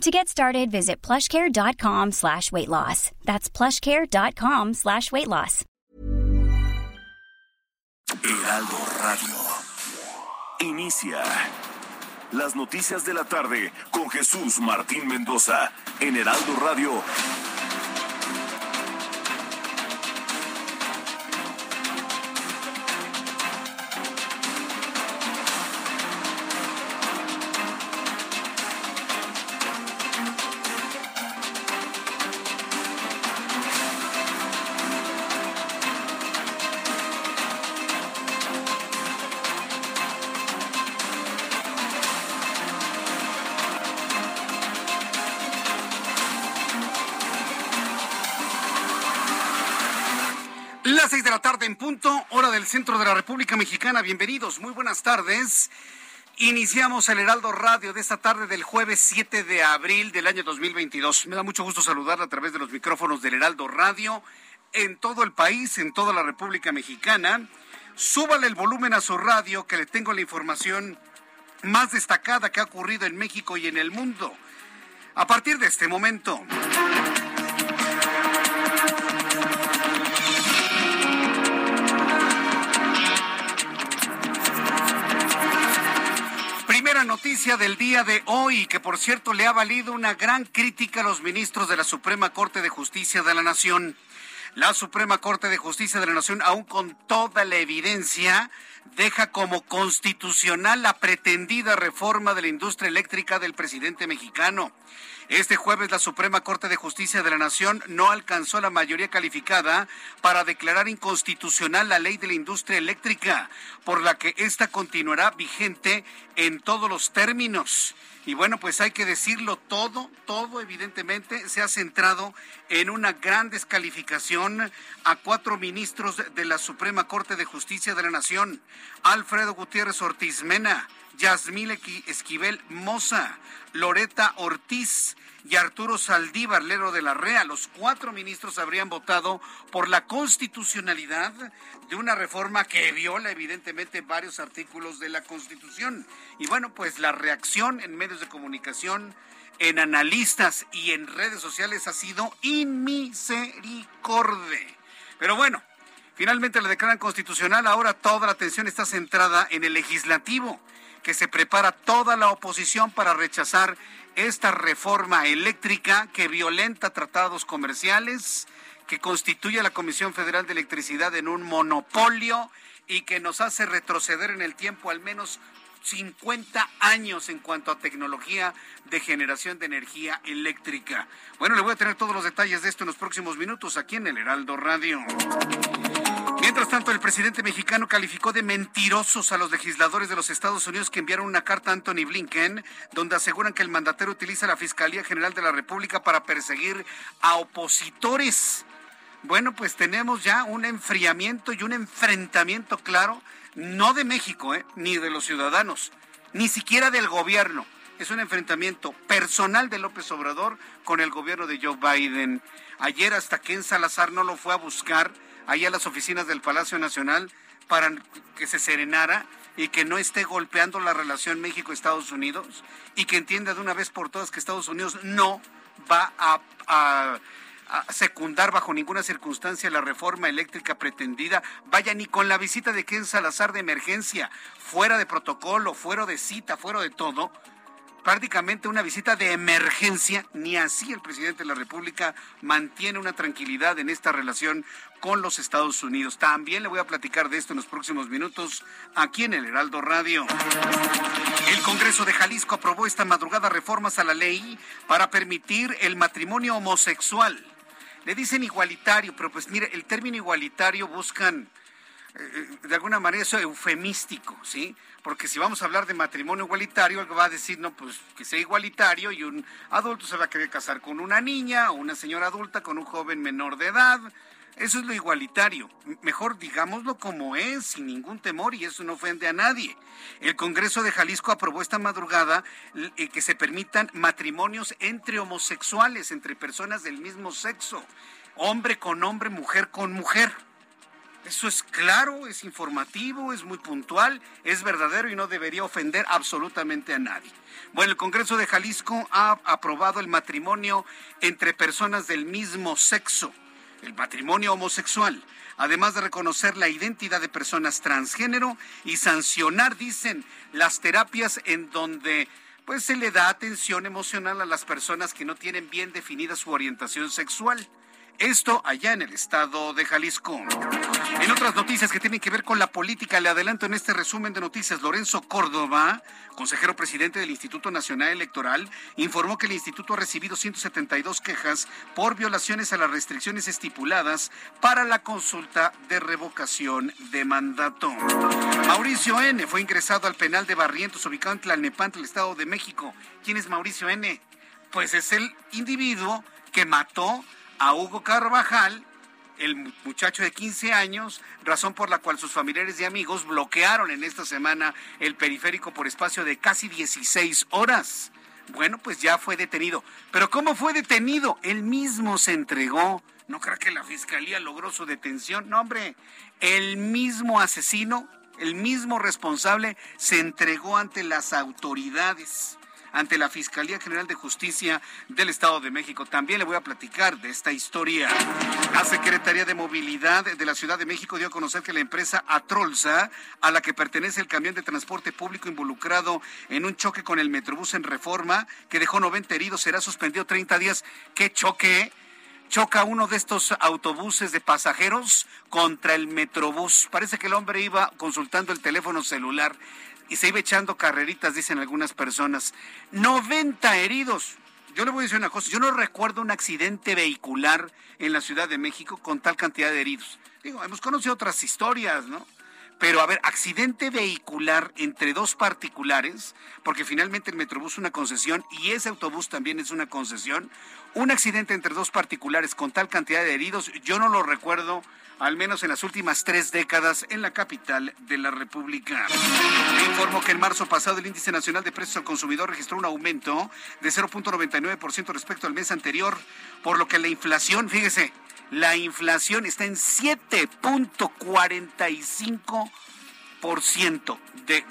To get started, visit plushcare.com slash weight loss. That's plushcare.com slash weight loss. Heraldo Radio. Inicia las noticias de la tarde con Jesús Martín Mendoza en Heraldo Radio. Centro de la República Mexicana. Bienvenidos, muy buenas tardes. Iniciamos el Heraldo Radio de esta tarde del jueves 7 de abril del año 2022. Me da mucho gusto saludarla a través de los micrófonos del Heraldo Radio en todo el país, en toda la República Mexicana. Súbale el volumen a su radio que le tengo la información más destacada que ha ocurrido en México y en el mundo. A partir de este momento. Noticia del día de hoy, que por cierto le ha valido una gran crítica a los ministros de la Suprema Corte de Justicia de la Nación. La Suprema Corte de Justicia de la Nación, aún con toda la evidencia, deja como constitucional la pretendida reforma de la industria eléctrica del presidente mexicano. Este jueves la Suprema Corte de Justicia de la Nación no alcanzó la mayoría calificada para declarar inconstitucional la ley de la industria eléctrica, por la que ésta continuará vigente en todos los términos. Y bueno, pues hay que decirlo todo, todo evidentemente se ha centrado en una gran descalificación a cuatro ministros de la Suprema Corte de Justicia de la Nación. Alfredo Gutiérrez Ortiz Mena, Yasmín Esquivel Moza, Loreta Ortiz y Arturo Saldívar Lero de la REA. Los cuatro ministros habrían votado por la constitucionalidad de una reforma que viola evidentemente varios artículos de la Constitución. Y bueno, pues la reacción en medios de comunicación, en analistas y en redes sociales ha sido inmisericorde. Pero bueno, finalmente la declaran constitucional. Ahora toda la atención está centrada en el legislativo que se prepara toda la oposición para rechazar esta reforma eléctrica que violenta tratados comerciales, que constituye a la Comisión Federal de Electricidad en un monopolio y que nos hace retroceder en el tiempo al menos 50 años en cuanto a tecnología de generación de energía eléctrica. Bueno, le voy a tener todos los detalles de esto en los próximos minutos aquí en el Heraldo Radio. Mientras tanto, el presidente mexicano calificó de mentirosos a los legisladores de los Estados Unidos que enviaron una carta a Anthony Blinken, donde aseguran que el mandatario utiliza la Fiscalía General de la República para perseguir a opositores. Bueno, pues tenemos ya un enfriamiento y un enfrentamiento claro, no de México, ¿eh? ni de los ciudadanos, ni siquiera del gobierno. Es un enfrentamiento personal de López Obrador con el gobierno de Joe Biden. Ayer hasta Ken Salazar no lo fue a buscar allá a las oficinas del Palacio Nacional para que se serenara y que no esté golpeando la relación México-Estados Unidos y que entienda de una vez por todas que Estados Unidos no va a, a, secundar bajo ninguna circunstancia la reforma eléctrica pretendida. Vaya, ni con la visita de Ken Salazar de emergencia, fuera de protocolo, fuera de cita, fuera de todo, prácticamente una visita de emergencia, ni así el presidente de la República mantiene una tranquilidad en esta relación con los Estados Unidos. También le voy a platicar de esto en los próximos minutos aquí en el Heraldo Radio. El Congreso de Jalisco aprobó esta madrugada reformas a la ley para permitir el matrimonio homosexual. Le dicen igualitario, pero pues mire, el término igualitario buscan eh, de alguna manera eso eufemístico, ¿sí? Porque si vamos a hablar de matrimonio igualitario, algo va a decir, no, pues que sea igualitario y un adulto se va a querer casar con una niña o una señora adulta con un joven menor de edad. Eso es lo igualitario. Mejor digámoslo como es, sin ningún temor, y eso no ofende a nadie. El Congreso de Jalisco aprobó esta madrugada eh, que se permitan matrimonios entre homosexuales, entre personas del mismo sexo, hombre con hombre, mujer con mujer. Eso es claro, es informativo, es muy puntual, es verdadero y no debería ofender absolutamente a nadie. Bueno, el Congreso de Jalisco ha aprobado el matrimonio entre personas del mismo sexo el matrimonio homosexual, además de reconocer la identidad de personas transgénero y sancionar, dicen, las terapias en donde pues se le da atención emocional a las personas que no tienen bien definida su orientación sexual. Esto allá en el estado de Jalisco. En otras noticias que tienen que ver con la política, le adelanto en este resumen de noticias, Lorenzo Córdoba, consejero presidente del Instituto Nacional Electoral, informó que el instituto ha recibido 172 quejas por violaciones a las restricciones estipuladas para la consulta de revocación de mandato. Mauricio N. fue ingresado al penal de Barrientos, ubicado en Tlalnepantla, el Estado de México. ¿Quién es Mauricio N? Pues es el individuo que mató a Hugo Carvajal, el muchacho de 15 años, razón por la cual sus familiares y amigos bloquearon en esta semana el periférico por espacio de casi 16 horas. Bueno, pues ya fue detenido. Pero ¿cómo fue detenido? Él mismo se entregó. ¿No creo que la fiscalía logró su detención? No, hombre, el mismo asesino, el mismo responsable, se entregó ante las autoridades ante la Fiscalía General de Justicia del Estado de México. También le voy a platicar de esta historia. La Secretaría de Movilidad de la Ciudad de México dio a conocer que la empresa Atrolsa, a la que pertenece el camión de transporte público involucrado en un choque con el Metrobús en Reforma, que dejó 90 heridos, será suspendido 30 días. ¿Qué choque? choca uno de estos autobuses de pasajeros contra el Metrobús. Parece que el hombre iba consultando el teléfono celular y se iba echando carreritas, dicen algunas personas. 90 heridos. Yo le voy a decir una cosa, yo no recuerdo un accidente vehicular en la Ciudad de México con tal cantidad de heridos. Digo, hemos conocido otras historias, ¿no? Pero a ver, accidente vehicular entre dos particulares, porque finalmente el Metrobús es una concesión y ese autobús también es una concesión. Un accidente entre dos particulares con tal cantidad de heridos, yo no lo recuerdo al menos en las últimas tres décadas en la capital de la República. informo que en marzo pasado el índice nacional de precios al consumidor registró un aumento de 0.99% respecto al mes anterior, por lo que la inflación, fíjese, la inflación está en 7.45% de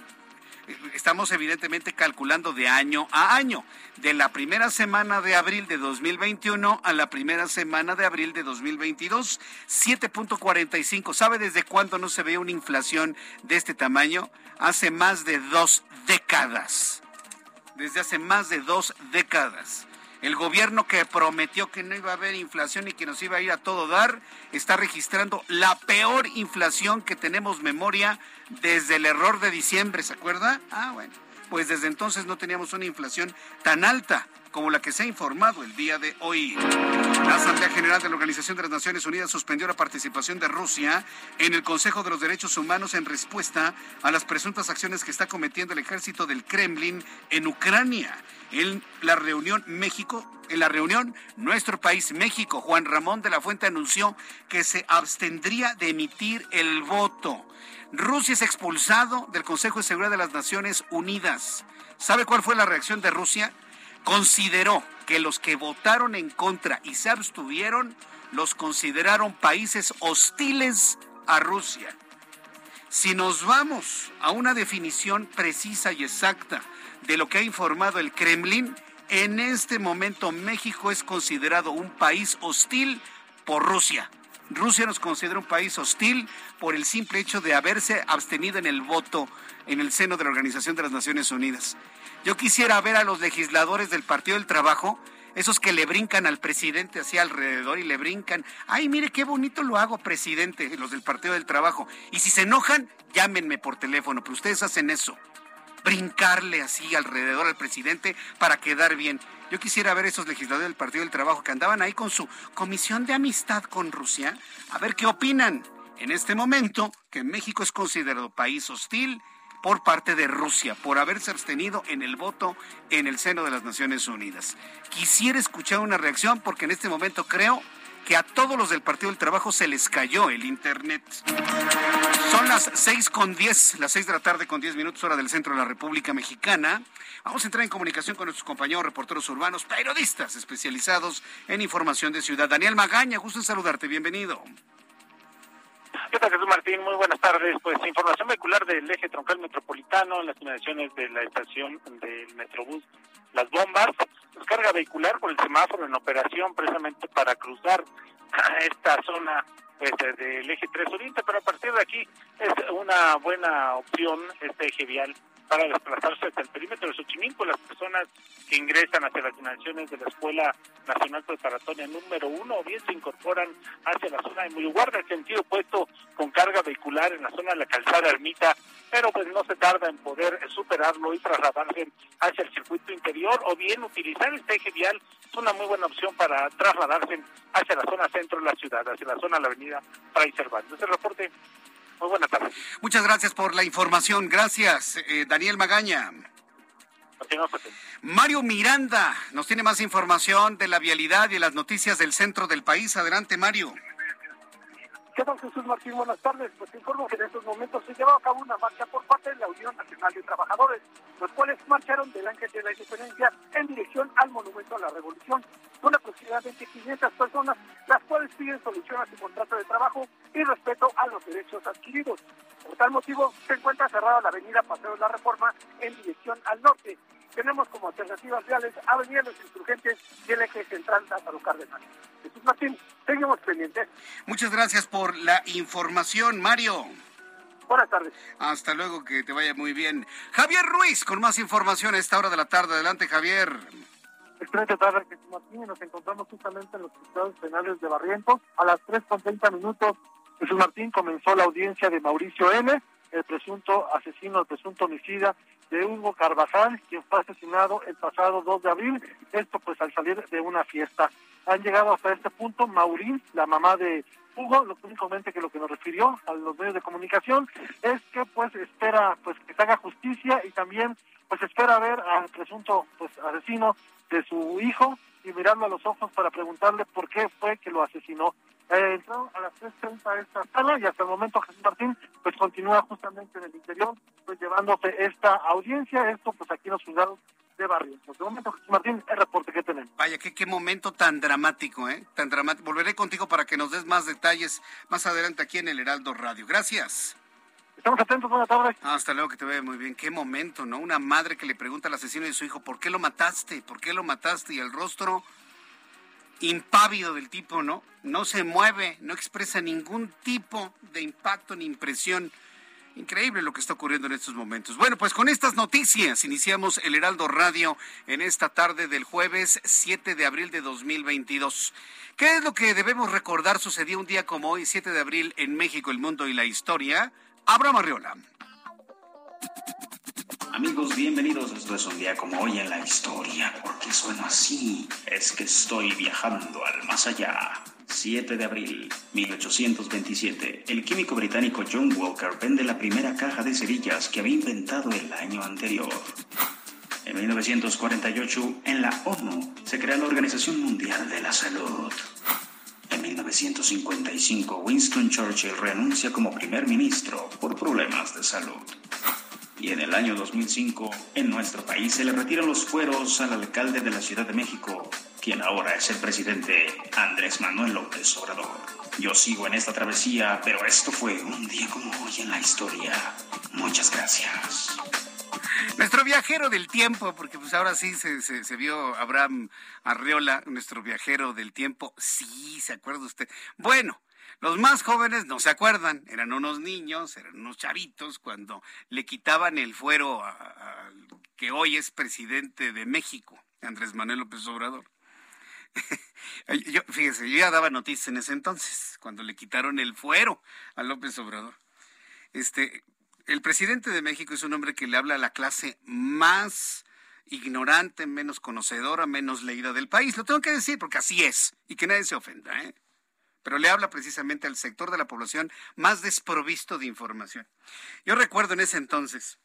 estamos evidentemente calculando de año a año, de la primera semana de abril de 2021 a la primera semana de abril de 2022, 7.45. ¿Sabe desde cuándo no se ve una inflación de este tamaño? Hace más de dos décadas. Desde hace más de dos décadas. El gobierno que prometió que no iba a haber inflación y que nos iba a ir a todo dar, está registrando la peor inflación que tenemos memoria desde el error de diciembre, ¿se acuerda? Ah, bueno, pues desde entonces no teníamos una inflación tan alta como la que se ha informado el día de hoy. La Asamblea General de la Organización de las Naciones Unidas suspendió la participación de Rusia en el Consejo de los Derechos Humanos en respuesta a las presuntas acciones que está cometiendo el ejército del Kremlin en Ucrania. En la reunión México, en la reunión nuestro país México, Juan Ramón de la Fuente anunció que se abstendría de emitir el voto. Rusia es expulsado del Consejo de Seguridad de las Naciones Unidas. ¿Sabe cuál fue la reacción de Rusia? Consideró que los que votaron en contra y se abstuvieron los consideraron países hostiles a Rusia. Si nos vamos a una definición precisa y exacta de lo que ha informado el Kremlin, en este momento México es considerado un país hostil por Rusia. Rusia nos considera un país hostil por el simple hecho de haberse abstenido en el voto en el seno de la Organización de las Naciones Unidas. Yo quisiera ver a los legisladores del Partido del Trabajo, esos que le brincan al presidente así alrededor y le brincan, ay, mire qué bonito lo hago, presidente, los del Partido del Trabajo. Y si se enojan, llámenme por teléfono, pero ustedes hacen eso brincarle así alrededor al presidente para quedar bien. Yo quisiera ver esos legisladores del Partido del Trabajo que andaban ahí con su comisión de amistad con Rusia, a ver qué opinan en este momento que México es considerado país hostil por parte de Rusia por haberse abstenido en el voto en el seno de las Naciones Unidas. Quisiera escuchar una reacción porque en este momento creo que a todos los del Partido del Trabajo se les cayó el Internet. Son las seis con diez, las seis de la tarde con diez minutos hora del centro de la República Mexicana. Vamos a entrar en comunicación con nuestros compañeros reporteros urbanos, periodistas especializados en información de ciudad. Daniel Magaña, gusto en saludarte, bienvenido. ¿Qué tal, Jesús Martín? Muy buenas tardes. Pues información vehicular del eje troncal metropolitano en las inmediaciones de la estación del Metrobús Las Bombas. Descarga vehicular por el semáforo en operación precisamente para cruzar esta zona pues, del eje 3 Oriente, pero a partir de aquí es una buena opción este eje vial para desplazarse hasta el perímetro de Xochimilco. Las personas que ingresan hacia las dimensiones de la Escuela Nacional Preparatoria número uno o bien se incorporan hacia la zona de Muyuguarda, en sentido opuesto con carga vehicular en la zona de la calzada Ermita, pero pues no se tarda en poder superarlo y trasladarse hacia el circuito interior o bien utilizar este eje vial es una muy buena opción para trasladarse hacia la zona centro de la ciudad, hacia la zona de la avenida Fray Cervantes. El reporte muy buenas tardes. Muchas gracias por la información. Gracias, eh, Daniel Magaña. Mario Miranda nos tiene más información de la vialidad y las noticias del centro del país. Adelante, Mario. ¿Qué tal, Jesús Martín? Buenas tardes. Pues informo que en estos momentos se llevó a cabo una marcha por parte de la Unión Nacional de Trabajadores, los cuales marcharon del Ángel de la Independencia en dirección al Monumento a la Revolución. Son aproximadamente 500 personas, las cuales piden solución a su contrato de trabajo y respeto a los derechos adquiridos. Por tal motivo, se encuentra cerrada la avenida Paseo de la Reforma en dirección al norte. Tenemos como alternativas reales Avenida Los Insurgentes y el eje central Lázaro Cárdenas. Jesús Martín, seguimos pendientes. Muchas gracias por la información, Mario. Buenas tardes. Hasta luego, que te vaya muy bien. Javier Ruiz, con más información a esta hora de la tarde. Adelante, Javier. Excelente tarde, Jesús Martín. Nos encontramos justamente en los juzgados penales de Barrientos. A las 3.30 minutos, Jesús Martín comenzó la audiencia de Mauricio N., el presunto asesino, el presunto homicida de Hugo Carvajal, quien fue asesinado el pasado 2 de abril, esto pues al salir de una fiesta. Han llegado hasta este punto Maurín, la mamá de Hugo, lo únicamente que lo que nos refirió a los medios de comunicación es que pues espera pues que se haga justicia y también pues espera ver al presunto pues asesino de su hijo y mirarlo a los ojos para preguntarle por qué fue que lo asesinó. Eh, entró a las 3.30 a esta sala y hasta el momento Jesús Martín pues continúa justamente en el interior pues llevándose esta audiencia, esto pues aquí en los juzgados de barrio. Por el momento Jesús Martín, el reporte que tenemos. Vaya, qué, qué momento tan dramático, ¿eh? Tan dramático. Volveré contigo para que nos des más detalles más adelante aquí en el Heraldo Radio. Gracias. Estamos atentos, buenas tardes. Hasta luego, que te vea muy bien. Qué momento, ¿no? Una madre que le pregunta al asesino de su hijo, ¿por qué lo mataste? ¿Por qué lo mataste? Y el rostro impávido del tipo, ¿no? No se mueve, no expresa ningún tipo de impacto ni impresión. Increíble lo que está ocurriendo en estos momentos. Bueno, pues con estas noticias iniciamos el Heraldo Radio en esta tarde del jueves 7 de abril de 2022. ¿Qué es lo que debemos recordar sucedió un día como hoy, 7 de abril, en México, el mundo y la historia? Abraham Arriola. Amigos, bienvenidos. Esto es un día como hoy en la historia. ¿Por qué sueno así? Es que estoy viajando al más allá. 7 de abril 1827, el químico británico John Walker vende la primera caja de cerillas que había inventado el año anterior. En 1948, en la ONU, se crea la Organización Mundial de la Salud. En 1955, Winston Churchill renuncia como primer ministro por problemas de salud. Y en el año 2005, en nuestro país, se le retiran los fueros al alcalde de la Ciudad de México, quien ahora es el presidente Andrés Manuel López Obrador. Yo sigo en esta travesía, pero esto fue un día como hoy en la historia. Muchas gracias. Nuestro viajero del tiempo, porque pues ahora sí se, se, vio Abraham Arreola, nuestro viajero del tiempo. Sí, ¿se acuerda usted? Bueno, los más jóvenes no se acuerdan, eran unos niños, eran unos chavitos cuando le quitaban el fuero a, que hoy es presidente de México, Andrés Manuel López Obrador. fíjese, yo ya daba noticias en ese entonces, cuando le quitaron el fuero a López Obrador. Este, el presidente de México es un hombre que le habla a la clase más ignorante, menos conocedora, menos leída del país. Lo tengo que decir porque así es y que nadie se ofenda, ¿eh? Pero le habla precisamente al sector de la población más desprovisto de información. Yo recuerdo en ese entonces,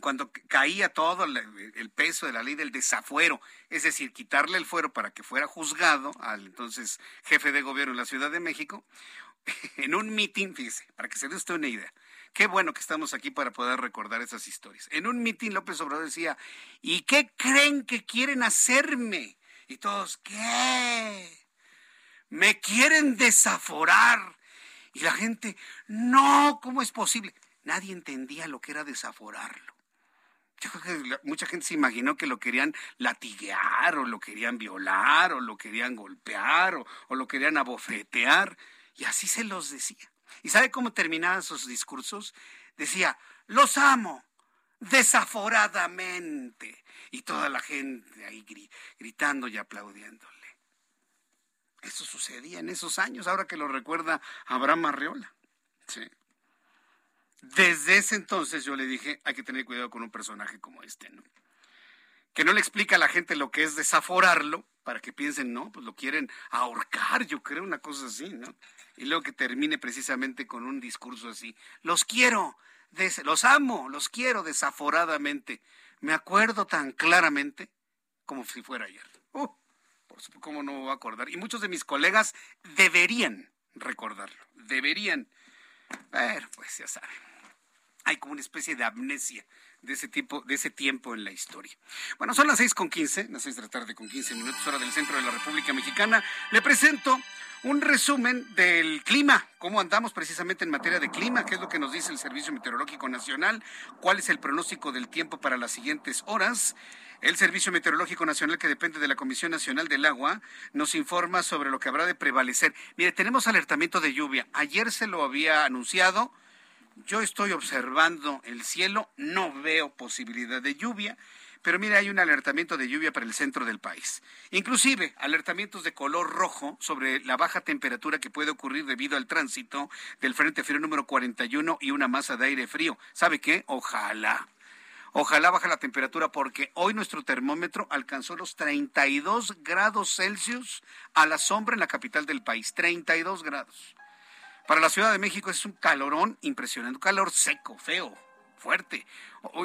cuando caía todo el peso de la ley del desafuero, es decir, quitarle el fuero para que fuera juzgado al entonces jefe de gobierno en la Ciudad de México, en un mitin, fíjese, para que se dé usted una idea. Qué bueno que estamos aquí para poder recordar esas historias. En un mitin López Obrador decía, ¿y qué creen que quieren hacerme? Y todos, ¿qué? Me quieren desaforar. Y la gente, no, ¿cómo es posible? Nadie entendía lo que era desaforarlo. Yo creo que mucha gente se imaginó que lo querían latiguear o lo querían violar o lo querían golpear o, o lo querían abofetear. Y así se los decía. ¿Y sabe cómo terminaban sus discursos? Decía, los amo desaforadamente. Y toda la gente ahí gritando y aplaudiéndole. Eso sucedía en esos años, ahora que lo recuerda Abraham Arreola. Sí. Desde ese entonces yo le dije, hay que tener cuidado con un personaje como este, ¿no? Que no le explica a la gente lo que es desaforarlo, para que piensen, no, pues lo quieren ahorcar, yo creo, una cosa así, ¿no? Y luego que termine precisamente con un discurso así, los quiero, los amo, los quiero desaforadamente. Me acuerdo tan claramente como si fuera ayer. Uh, por supuesto, ¿cómo no voy a acordar? Y muchos de mis colegas deberían recordarlo, deberían. Pero pues ya saben, hay como una especie de amnesia de ese tipo, de ese tiempo en la historia. Bueno, son las seis con quince, las seis de la tarde con quince minutos, hora del centro de la República Mexicana. Le presento un resumen del clima, cómo andamos precisamente en materia de clima, qué es lo que nos dice el Servicio Meteorológico Nacional, cuál es el pronóstico del tiempo para las siguientes horas. El Servicio Meteorológico Nacional, que depende de la Comisión Nacional del Agua, nos informa sobre lo que habrá de prevalecer. Mire, tenemos alertamiento de lluvia. Ayer se lo había anunciado yo estoy observando el cielo, no veo posibilidad de lluvia, pero mire, hay un alertamiento de lluvia para el centro del país. Inclusive, alertamientos de color rojo sobre la baja temperatura que puede ocurrir debido al tránsito del Frente Frío número 41 y una masa de aire frío. ¿Sabe qué? Ojalá. Ojalá baje la temperatura porque hoy nuestro termómetro alcanzó los 32 grados Celsius a la sombra en la capital del país. 32 grados. Para la Ciudad de México es un calorón impresionante, un calor seco, feo, fuerte.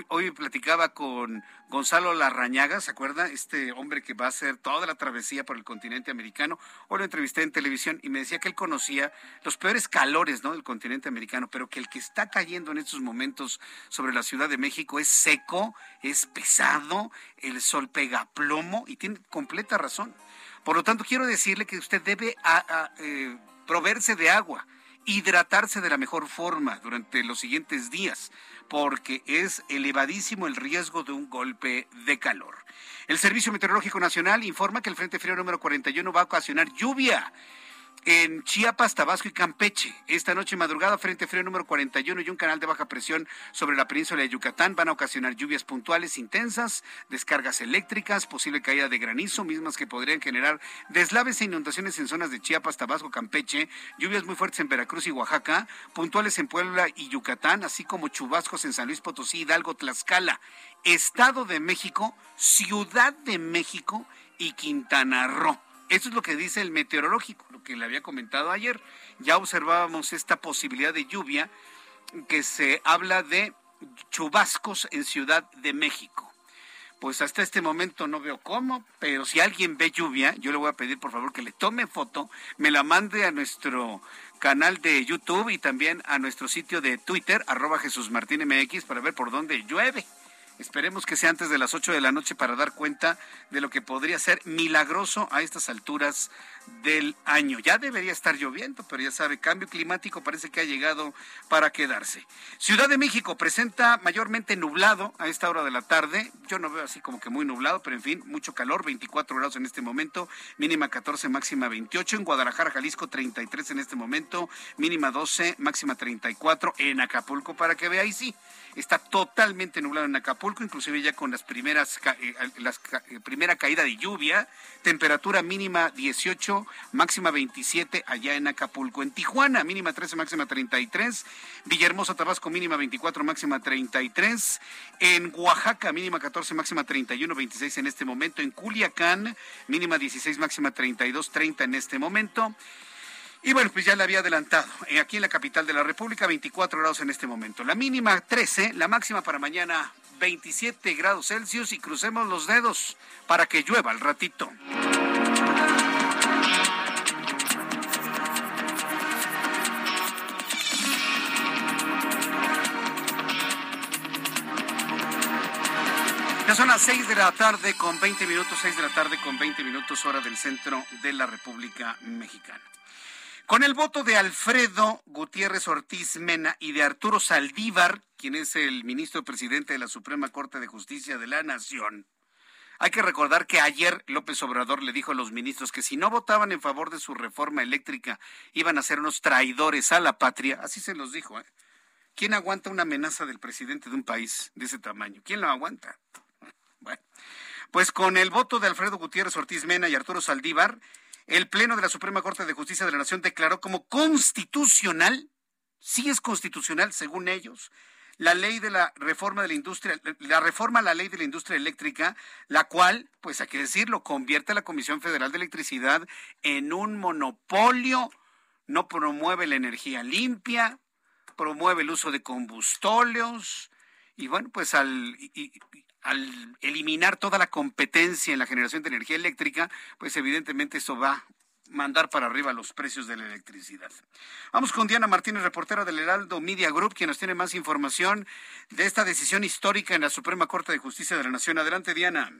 Hoy, platicaba con Gonzalo Larrañaga, ¿se acuerda? Este hombre que va a hacer toda la travesía por el continente americano. Hoy lo entrevisté en televisión y me decía que él conocía los peores calores del continente americano, pero que el que está cayendo en estos momentos sobre la Ciudad de México es seco, es pesado, el sol pega plomo y tiene completa razón. Por lo tanto, quiero decirle que usted debe eh, proveerse de agua hidratarse de la mejor forma durante los siguientes días, porque es elevadísimo el riesgo de un golpe de calor. El Servicio Meteorológico Nacional informa que el Frente Frío número 41 va a ocasionar lluvia en Chiapas, Tabasco y Campeche. Esta noche madrugada, Frente Frío número 41 y un canal de baja presión sobre la península de Yucatán van a ocasionar lluvias puntuales intensas, descargas eléctricas, posible caída de granizo, mismas que podrían generar deslaves e inundaciones en zonas de Chiapas, Tabasco, Campeche, lluvias muy fuertes en Veracruz y Oaxaca, puntuales en Puebla y Yucatán, así como chubascos en San Luis Potosí, Hidalgo, Tlaxcala, Estado de México, Ciudad de México y Quintana Roo. Eso es lo que dice el meteorológico, lo que le había comentado ayer. Ya observábamos esta posibilidad de lluvia que se habla de chubascos en Ciudad de México. Pues hasta este momento no veo cómo, pero si alguien ve lluvia, yo le voy a pedir por favor que le tome foto, me la mande a nuestro canal de YouTube y también a nuestro sitio de Twitter, arroba Jesús Martín MX, para ver por dónde llueve. Esperemos que sea antes de las 8 de la noche para dar cuenta de lo que podría ser milagroso a estas alturas del año. Ya debería estar lloviendo, pero ya sabe, cambio climático parece que ha llegado para quedarse. Ciudad de México presenta mayormente nublado a esta hora de la tarde. Yo no veo así como que muy nublado, pero en fin, mucho calor, 24 grados en este momento, mínima 14, máxima 28. En Guadalajara, Jalisco, 33 en este momento, mínima 12, máxima 34. En Acapulco, para que vea, ahí sí, está totalmente nublado en Acapulco, inclusive ya con las primeras, eh, las, eh, primera caída de lluvia, temperatura mínima 18 máxima 27 allá en Acapulco. En Tijuana, mínima 13, máxima 33. Villahermosa, Tabasco, mínima 24, máxima 33. En Oaxaca, mínima 14, máxima 31, 26 en este momento. En Culiacán, mínima 16, máxima 32, 30 en este momento. Y bueno, pues ya le había adelantado. Aquí en la capital de la República, 24 grados en este momento. La mínima 13, la máxima para mañana 27 grados Celsius y crucemos los dedos para que llueva al ratito. Ya son las 6 de la tarde con 20 minutos, 6 de la tarde con 20 minutos hora del centro de la República Mexicana. Con el voto de Alfredo Gutiérrez Ortiz Mena y de Arturo Saldívar, quien es el ministro presidente de la Suprema Corte de Justicia de la Nación, hay que recordar que ayer López Obrador le dijo a los ministros que si no votaban en favor de su reforma eléctrica iban a ser unos traidores a la patria. Así se los dijo. ¿eh? ¿Quién aguanta una amenaza del presidente de un país de ese tamaño? ¿Quién lo aguanta? Bueno, pues con el voto de Alfredo Gutiérrez Ortiz Mena y Arturo Saldívar, el Pleno de la Suprema Corte de Justicia de la Nación declaró como constitucional, sí es constitucional según ellos, la ley de la reforma de la industria, la reforma a la ley de la industria eléctrica, la cual, pues hay que decirlo, convierte a la Comisión Federal de Electricidad en un monopolio, no promueve la energía limpia, promueve el uso de combustóleos, y bueno, pues al, al eliminar toda la competencia en la generación de energía eléctrica, pues evidentemente eso va a mandar para arriba los precios de la electricidad. Vamos con Diana Martínez, reportera del Heraldo Media Group, quien nos tiene más información de esta decisión histórica en la Suprema Corte de Justicia de la Nación. Adelante, Diana.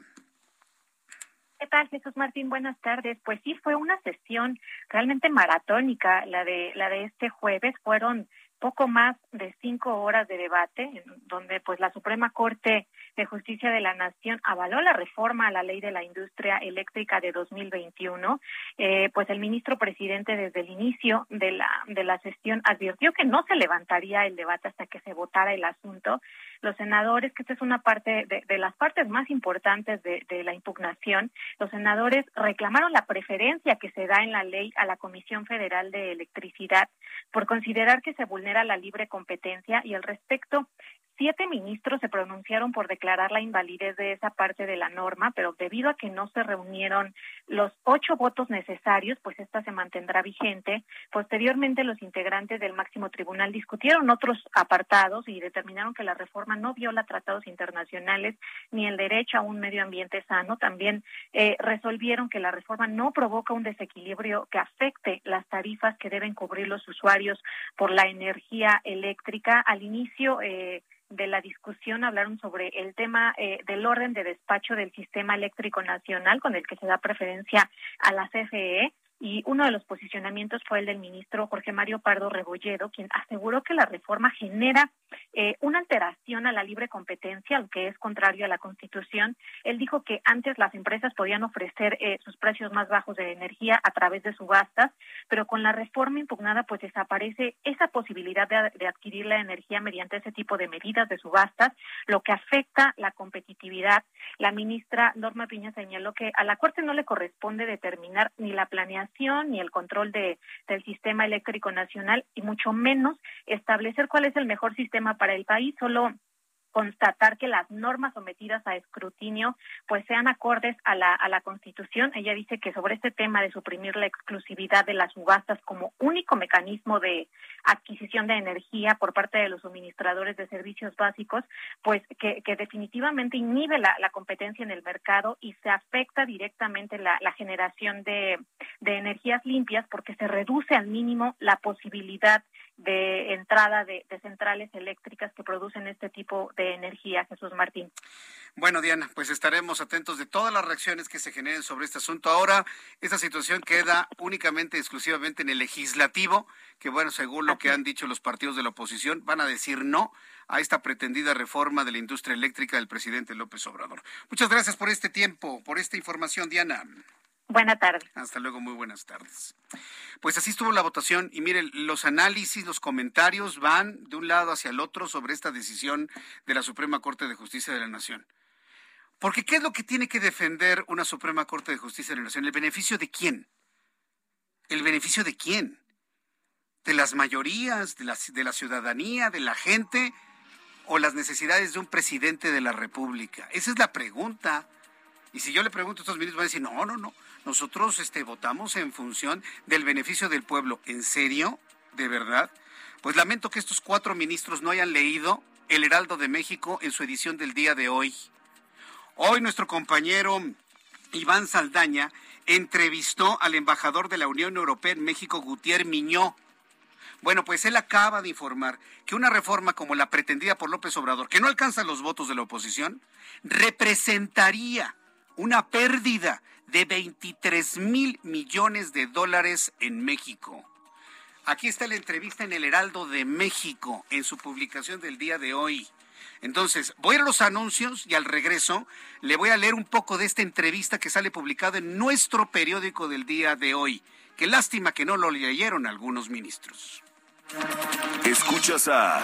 ¿Qué tal, Jesús Martín? Buenas tardes. Pues sí, fue una sesión realmente maratónica la de la de este jueves. Fueron poco más de cinco horas de debate, en donde pues la Suprema Corte de Justicia de la Nación avaló la reforma a la ley de la industria eléctrica de 2021, eh, pues el ministro presidente desde el inicio de la de la sesión advirtió que no se levantaría el debate hasta que se votara el asunto. Los senadores, que esta es una parte de, de las partes más importantes de, de la impugnación, los senadores reclamaron la preferencia que se da en la ley a la Comisión Federal de Electricidad por considerar que se vulnera la libre competencia y al respecto Siete ministros se pronunciaron por declarar la invalidez de esa parte de la norma, pero debido a que no se reunieron los ocho votos necesarios, pues esta se mantendrá vigente. Posteriormente, los integrantes del máximo tribunal discutieron otros apartados y determinaron que la reforma no viola tratados internacionales ni el derecho a un medio ambiente sano. También eh, resolvieron que la reforma no provoca un desequilibrio que afecte las tarifas que deben cubrir los usuarios por la energía eléctrica. Al inicio, eh, de la discusión hablaron sobre el tema eh, del orden de despacho del sistema eléctrico nacional con el que se da preferencia a la CFE y uno de los posicionamientos fue el del ministro Jorge Mario Pardo Rebolledo, quien aseguró que la reforma genera eh, una alteración a la libre competencia, lo que es contrario a la Constitución. Él dijo que antes las empresas podían ofrecer eh, sus precios más bajos de energía a través de subastas, pero con la reforma impugnada pues desaparece esa posibilidad de, de adquirir la energía mediante ese tipo de medidas de subastas, lo que afecta la competitividad. La ministra Norma Piña señaló que a la Corte no le corresponde determinar ni la planeación ni el control de, del sistema eléctrico nacional y mucho menos establecer cuál es el mejor sistema para el país. Solo constatar que las normas sometidas a escrutinio pues sean acordes a la, a la Constitución. Ella dice que sobre este tema de suprimir la exclusividad de las subastas como único mecanismo de adquisición de energía por parte de los suministradores de servicios básicos, pues que, definitivamente inhibe la, la, competencia en el mercado y se afecta directamente la, la generación de, de energías limpias porque se reduce al mínimo la posibilidad de entrada de, de, centrales eléctricas que producen este tipo de energía, Jesús Martín. Bueno, Diana, pues estaremos atentos de todas las reacciones que se generen sobre este asunto. Ahora, esta situación queda únicamente, exclusivamente en el legislativo, que bueno, según lo que han dicho los partidos de la oposición, van a decir no a esta pretendida reforma de la industria eléctrica del presidente López Obrador. Muchas gracias por este tiempo, por esta información, Diana. Buenas tardes. Hasta luego, muy buenas tardes. Pues así estuvo la votación y miren, los análisis, los comentarios van de un lado hacia el otro sobre esta decisión de la Suprema Corte de Justicia de la Nación. Porque ¿qué es lo que tiene que defender una Suprema Corte de Justicia de la Nación? ¿El beneficio de quién? ¿El beneficio de quién? ¿De las mayorías, de la, de la ciudadanía, de la gente o las necesidades de un presidente de la República? Esa es la pregunta. Y si yo le pregunto a estos ministros, van a decir, no, no, no, nosotros este, votamos en función del beneficio del pueblo. ¿En serio? ¿De verdad? Pues lamento que estos cuatro ministros no hayan leído El Heraldo de México en su edición del día de hoy. Hoy nuestro compañero Iván Saldaña entrevistó al embajador de la Unión Europea en México, Gutiérrez Miñó. Bueno, pues él acaba de informar que una reforma como la pretendida por López Obrador, que no alcanza los votos de la oposición, representaría una pérdida de 23 mil millones de dólares en México. Aquí está la entrevista en el Heraldo de México, en su publicación del día de hoy. Entonces, voy a los anuncios y al regreso le voy a leer un poco de esta entrevista que sale publicada en nuestro periódico del día de hoy. Qué lástima que no lo leyeron algunos ministros. Escuchas a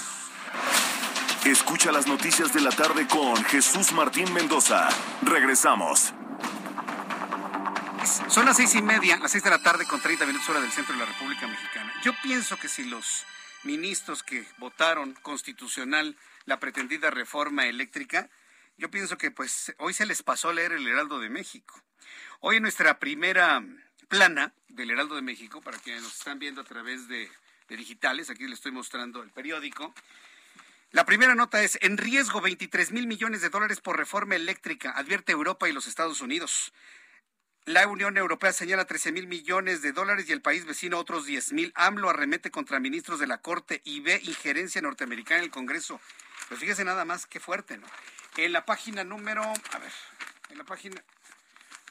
Escucha las noticias de la tarde con Jesús Martín Mendoza. Regresamos. Son las seis y media, las seis de la tarde con 30 minutos hora del centro de la República Mexicana. Yo pienso que si los ministros que votaron constitucional la pretendida reforma eléctrica, yo pienso que pues hoy se les pasó a leer el Heraldo de México. Hoy en nuestra primera plana del Heraldo de México, para quienes nos están viendo a través de digitales. Aquí le estoy mostrando el periódico. La primera nota es, en riesgo 23 mil millones de dólares por reforma eléctrica, advierte Europa y los Estados Unidos. La Unión Europea señala 13 mil millones de dólares y el país vecino otros 10 mil. AMLO arremete contra ministros de la Corte y ve injerencia norteamericana en el Congreso. Pues fíjese nada más qué fuerte, ¿no? En la página número, a ver, en la página,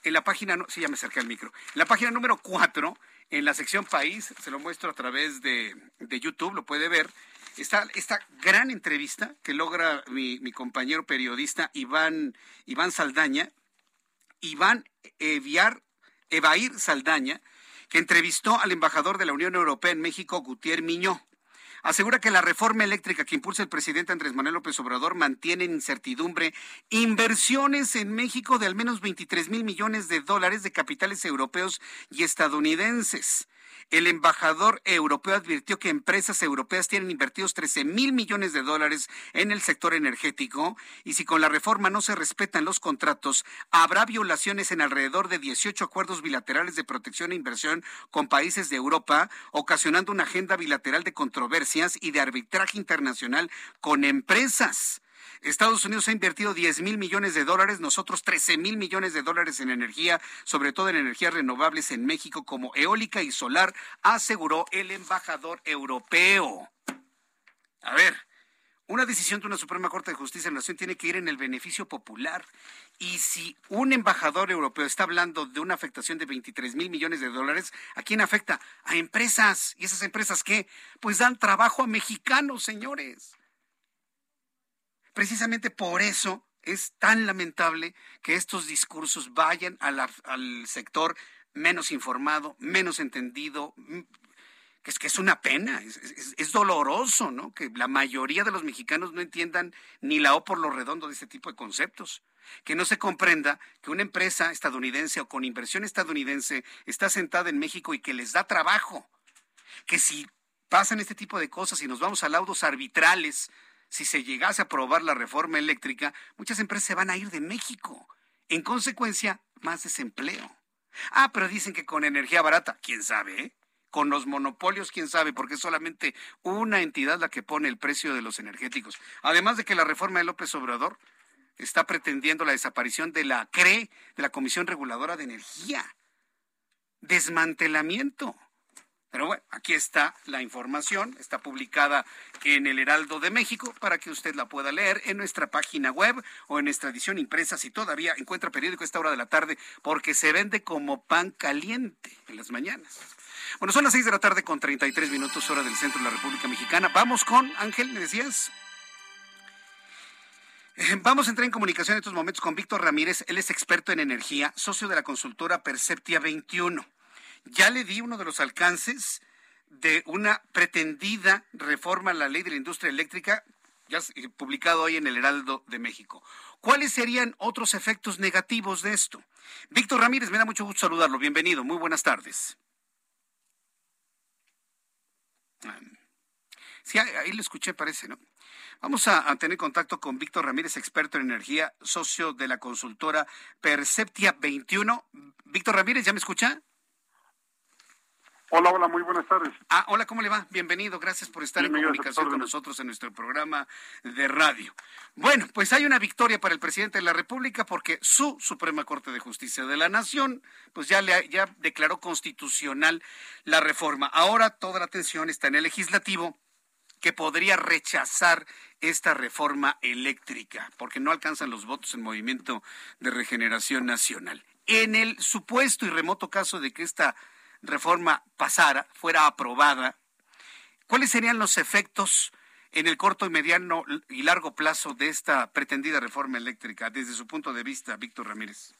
en la página, sí, ya me acerqué al micro. En la página número 4 en la sección País, se lo muestro a través de, YouTube, lo puede ver, está esta gran entrevista que logra mi, compañero periodista Iván, Iván Saldaña, Iván Eviar, Evair Saldaña, que entrevistó al embajador de la Unión Europea en México, Gutiérrez Miñó asegura que la reforma eléctrica que impulsa el presidente Andrés Manuel López Obrador mantiene en incertidumbre inversiones en México de al menos 23 mil millones de dólares de capitales europeos y estadounidenses. El embajador europeo advirtió que empresas europeas tienen invertidos 13 mil millones de dólares en el sector energético y si con la reforma no se respetan los contratos, habrá violaciones en alrededor de 18 acuerdos bilaterales de protección e inversión con países de Europa, ocasionando una agenda bilateral de controversias y de arbitraje internacional con empresas. Estados Unidos ha invertido 10 mil millones de dólares, nosotros 13 mil millones de dólares en energía, sobre todo en energías renovables en México como eólica y solar, aseguró el embajador europeo. A ver, una decisión de una Suprema Corte de Justicia de la Nación tiene que ir en el beneficio popular. Y si un embajador europeo está hablando de una afectación de 23 mil millones de dólares, ¿a quién afecta? A empresas. ¿Y esas empresas qué? Pues dan trabajo a mexicanos, señores. Precisamente por eso es tan lamentable que estos discursos vayan al sector menos informado, menos entendido, mm, es que es una pena, es, doloroso, ¿no? Que la mayoría de los mexicanos no entiendan ni la O por lo redondo de este tipo de conceptos. Que no se comprenda que una empresa estadounidense o con inversión estadounidense está sentada en México y que les da trabajo. Que si pasan este tipo de cosas y nos vamos a laudos arbitrales si se llegase a aprobar la reforma eléctrica, muchas empresas se van a ir de México. En consecuencia, más desempleo. Ah, pero dicen que con energía barata, quién sabe, ¿eh? Con los monopolios, quién sabe, porque es solamente una entidad la que pone el precio de los energéticos. Además de que la reforma de López Obrador está pretendiendo la desaparición de la CRE, de la Comisión Reguladora de Energía. Desmantelamiento. Pero bueno, aquí está la información, está publicada en el Heraldo de México para que usted la pueda leer en nuestra página web o en nuestra edición impresa si todavía encuentra periódico a esta hora de la tarde, porque se vende como pan caliente en las mañanas. Bueno, son las seis de la tarde con 33 minutos hora del centro de la República Mexicana. Vamos con, Ángel, ¿me decías? Eh, vamos a entrar en comunicación en estos momentos con Víctor Ramírez. Él es experto en energía, socio de la consultora Perceptia 21. Ya le di uno de los alcances de una pretendida reforma a la ley de la industria eléctrica ya eh, publicado hoy en el Heraldo de México. ¿Cuáles serían otros efectos negativos de esto? Víctor Ramírez, me da mucho gusto saludarlo. Bienvenido, muy buenas tardes. Sí, ahí lo escuché, parece, ¿no? Vamos a, tener contacto con Víctor Ramírez, experto en energía, socio de la consultora Perceptia 21. Víctor Ramírez, ¿ya me escucha? Hola, hola, muy buenas tardes. Ah, hola, ¿cómo le va? Bienvenido, gracias por estar en comunicación con nosotros en nuestro programa de radio. Bueno, pues hay una victoria para el presidente de la República porque su Suprema Corte de Justicia de la Nación, pues ya, le, ya declaró constitucional la reforma. Ahora toda la atención está en el legislativo que podría rechazar esta reforma eléctrica, porque no alcanzan los votos en Movimiento de Regeneración Nacional. En el supuesto y remoto caso de que esta reforma pasara, fuera aprobada, ¿cuáles serían los efectos en el corto y mediano y largo plazo de esta pretendida reforma eléctrica desde su punto de vista, Víctor Ramírez?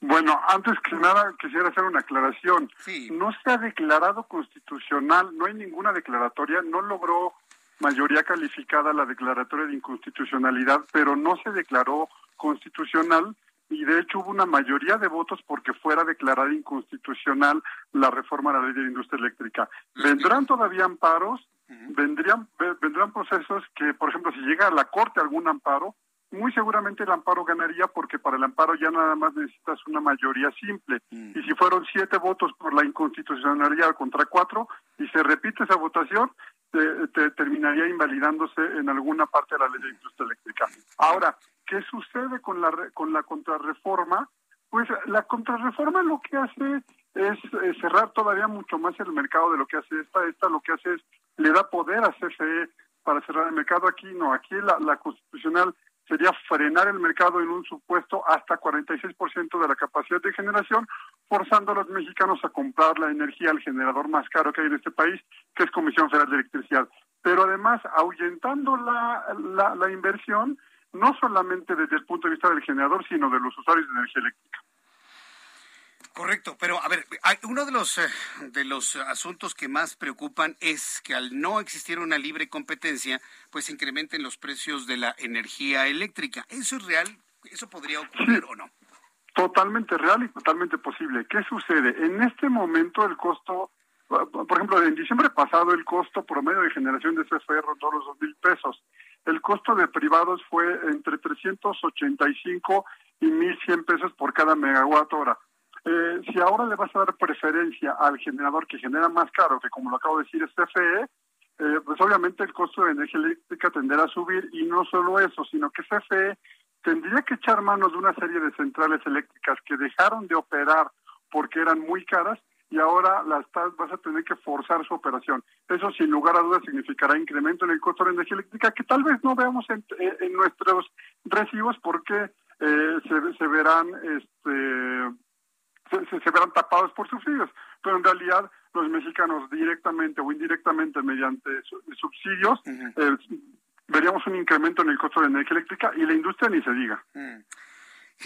Bueno, antes que nada quisiera hacer una aclaración. No se ha declarado constitucional, no hay ninguna declaratoria, no logró mayoría calificada la declaratoria de inconstitucionalidad, pero no se declaró constitucional y de hecho hubo una mayoría de votos porque fuera declarada inconstitucional la reforma a la ley de la industria eléctrica. Vendrán todavía amparos, vendrían, vendrán procesos que, por ejemplo, si llega a la Corte algún amparo, muy seguramente el amparo ganaría porque para el amparo ya nada más necesitas una mayoría simple. Y si fueron siete votos por la inconstitucionalidad contra cuatro y se repite esa votación, te, terminaría invalidándose en alguna parte de la ley de industria eléctrica. Ahora, ¿Qué sucede con la, con la contrarreforma? Pues la contrarreforma lo que hace es eh, cerrar todavía mucho más el mercado de lo que hace esta. Esta lo que hace es, le da poder a CFE para cerrar el mercado. Aquí no, aquí la, la constitucional sería frenar el mercado en un supuesto hasta 46% de la capacidad de generación, forzando a los mexicanos a comprar la energía al generador más caro que hay en este país, que es Comisión Federal de Electricidad. Pero además, ahuyentando la, la, la inversión, no solamente desde el punto de vista del generador, sino de los usuarios de energía eléctrica. Correcto, pero a ver, uno de los eh, de los asuntos que más preocupan es que al no existir una libre competencia, pues se incrementen los precios de la energía eléctrica. ¿Eso es real? ¿Eso podría ocurrir o no? Totalmente real y totalmente posible. ¿Qué sucede? En este momento el costo, por ejemplo, en diciembre pasado el costo promedio de generación de CFE rondó los dos mil pesos el costo de privados fue entre 385 y 1.100 pesos por cada megawatt hora. Eh, si ahora le vas a dar preferencia al generador que genera más caro, que como lo acabo de decir es CFE, eh, pues obviamente el costo de energía eléctrica tenderá a subir y no solo eso, sino que CFE tendría que echar manos de una serie de centrales eléctricas que dejaron de operar porque eran muy caras y ahora las vas a tener que forzar su operación. Eso sin lugar a dudas significará incremento en el costo de energía eléctrica que tal vez no veamos en, nuestros recibos porque eh, se, verán este se, verán tapados por subsidios, pero en realidad los mexicanos directamente o indirectamente mediante subsidios eh, veríamos un incremento en el costo de energía eléctrica y la industria ni se diga. Mm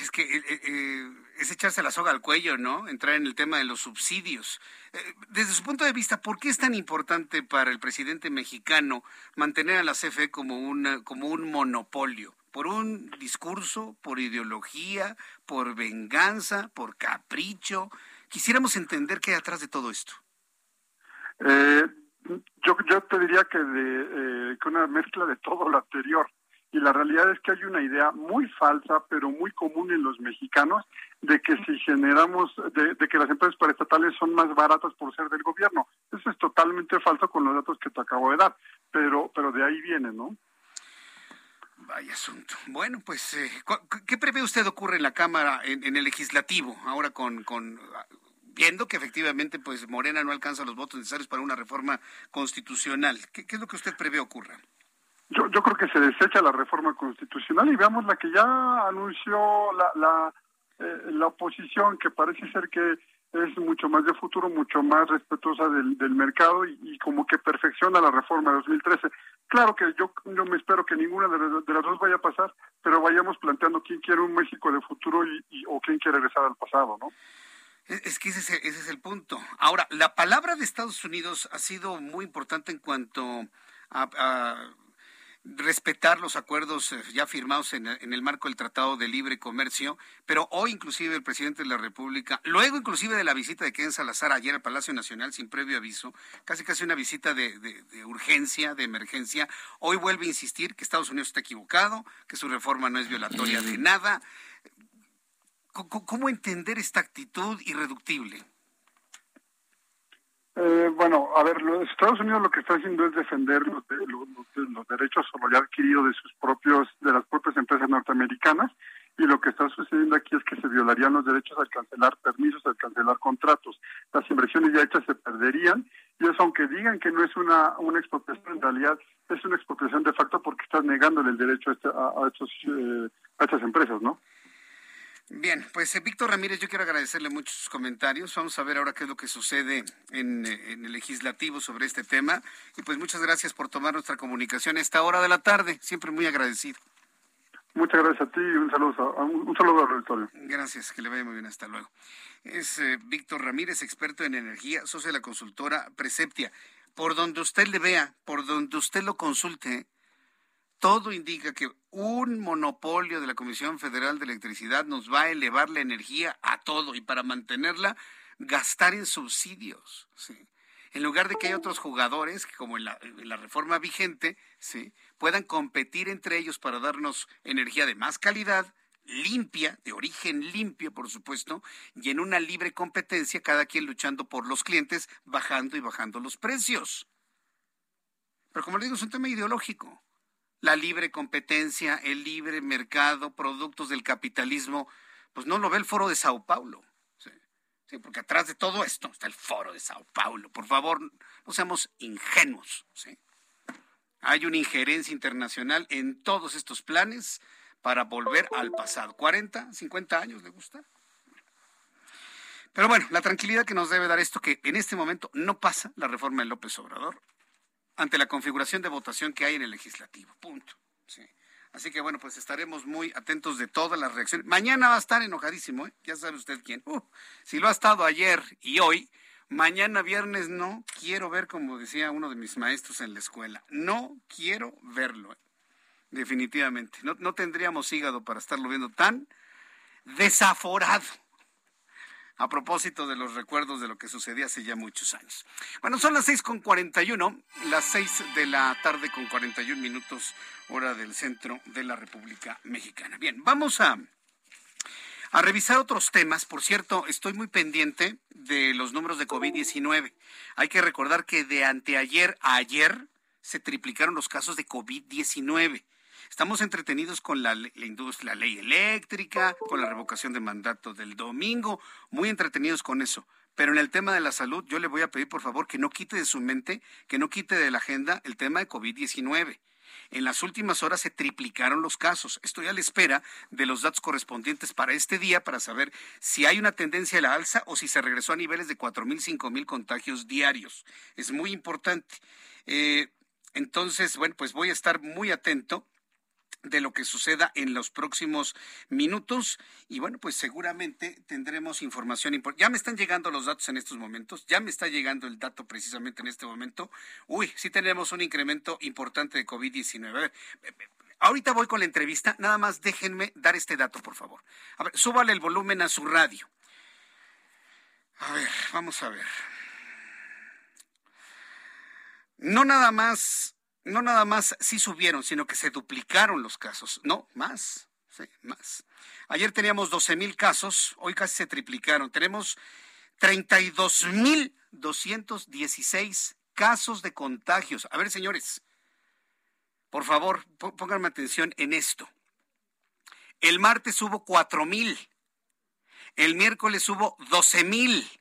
es que eh, eh, eh, es echarse la soga al cuello, ¿no? Entrar en el tema de los subsidios. desde su punto de vista, ¿por qué es tan importante para el presidente mexicano mantener a la CFE como, como un monopolio? ¿Por un discurso, por ideología, por venganza, por capricho? Quisiéramos entender qué hay atrás de todo esto. yo, yo te diría que de que una mezcla de todo lo anterior y la realidad es que hay una idea muy falsa, pero muy común en los mexicanos, de que si generamos, de, que las empresas paraestatales son más baratas por ser del gobierno. Eso es totalmente falso con los datos que te acabo de dar, pero, pero de ahí viene, ¿no? Vaya asunto. Bueno, pues, eh, ¿qué prevé usted ocurre en la Cámara, en, el Legislativo, ahora con, con viendo que efectivamente pues Morena no alcanza los votos necesarios para una reforma constitucional? ¿Qué, qué es lo que usted prevé ocurra? Yo, yo creo que se desecha la reforma constitucional y veamos la que ya anunció la, la, eh, la oposición, que parece ser que es mucho más de futuro, mucho más respetuosa del, del mercado y, como que perfecciona la reforma de 2013. Claro que yo, yo me espero que ninguna de las, dos vaya a pasar, pero vayamos planteando quién quiere un México de futuro y, y o quién quiere regresar al pasado, ¿no? Es que ese es, ese es el punto. Ahora, la palabra de Estados Unidos ha sido muy importante en cuanto a, a respetar los acuerdos eh, ya firmados en, el marco del Tratado de Libre Comercio, pero hoy inclusive el presidente de la República, luego inclusive de la visita de Ken Salazar ayer al Palacio Nacional sin previo aviso, casi casi una visita de, de urgencia, de emergencia, hoy vuelve a insistir que Estados Unidos está equivocado, que su reforma no es violatoria de nada. ¿Cómo entender esta actitud irreductible? Eh, bueno, a ver, los Estados Unidos lo que está haciendo es defender los, los, derechos solo ya adquiridos de sus propios, de las propias empresas norteamericanas, y lo que está sucediendo aquí es que se violarían los derechos al cancelar permisos, al cancelar contratos. Las inversiones ya hechas se perderían, y eso aunque digan que no es una, una expropiación, en realidad es una expropiación de facto porque estás negándole el derecho a, este, eh, a estas empresas, ¿no? Bien, pues eh, Víctor Ramírez, yo quiero agradecerle mucho sus comentarios. Vamos a ver ahora qué es lo que sucede en, eh, en, el legislativo sobre este tema. Y pues muchas gracias por tomar nuestra comunicación a esta hora de la tarde. Siempre muy agradecido. Muchas gracias a ti y un saludo, un saludo al auditorio. Gracias, que le vaya muy bien. Hasta luego. Es eh, Víctor Ramírez, experto en energía, socio de la consultora Preceptia. Por donde usted le vea, por donde usted lo consulte, todo indica que un monopolio de la Comisión Federal de Electricidad nos va a elevar la energía a todo y para mantenerla gastar en subsidios. En lugar de que haya otros jugadores que como en la, reforma vigente ¿sí? puedan competir entre ellos para darnos energía de más calidad, limpia, de origen limpio, por supuesto, y en una libre competencia, cada quien luchando por los clientes, bajando y bajando los precios. Pero como le digo, es un tema ideológico la libre competencia, el libre mercado, productos del capitalismo, pues no lo ve el foro de Sao Paulo. Sí, porque atrás de todo esto está el foro de Sao Paulo. Por favor, no seamos ingenuos. ¿sí? Hay una injerencia internacional en todos estos planes para volver al pasado. ¿40, 50 años le gusta? Pero bueno, la tranquilidad que nos debe dar esto, que en este momento no pasa la reforma de López Obrador, ante la configuración de votación que hay en el legislativo. Punto. Así que bueno, pues estaremos muy atentos de todas las reacciones. Mañana va a estar enojadísimo, ¿eh? ya sabe usted quién. Uh, si lo ha estado ayer y hoy, mañana viernes no quiero ver, como decía uno de mis maestros en la escuela, no quiero verlo. ¿eh? Definitivamente. No, no tendríamos hígado para estarlo viendo tan desaforado a propósito de los recuerdos de lo que sucedía hace ya muchos años. Bueno, son las seis con cuarenta y uno, las seis de la tarde con cuarenta y un minutos, hora del centro de la República Mexicana. Bien, vamos a, a revisar otros temas. Por cierto, estoy muy pendiente de los números de COVID-19. Hay que recordar que de anteayer a ayer se triplicaron los casos de COVID-19. Estamos entretenidos con la, industria, la ley eléctrica, con la revocación de mandato del domingo, muy entretenidos con eso. Pero en el tema de la salud, yo le voy a pedir por favor que no quite de su mente, que no quite de la agenda el tema de COVID-19. En las últimas horas se triplicaron los casos. Estoy a la espera de los datos correspondientes para este día para saber si hay una tendencia a la alza o si se regresó a niveles de cuatro mil, cinco mil contagios diarios. Es muy importante. Eh, entonces, bueno, pues voy a estar muy atento de lo que suceda en los próximos minutos y bueno, pues seguramente tendremos información importante. Ya me están llegando los datos en estos momentos, ya me está llegando el dato precisamente en este momento. Uy, sí tenemos un incremento importante de COVID-19. Ahorita voy con la entrevista, nada más déjenme dar este dato, por favor. A ver, súbale el volumen a su radio. A ver, vamos a ver. No nada más no nada más sí subieron, sino que se duplicaron los casos. No, más, más. Ayer teníamos 12 mil casos, hoy casi se triplicaron. Tenemos 32 mil 216 casos de contagios. A ver, señores, por favor, pónganme atención en esto. El martes hubo 4 mil. El miércoles hubo 12 mil.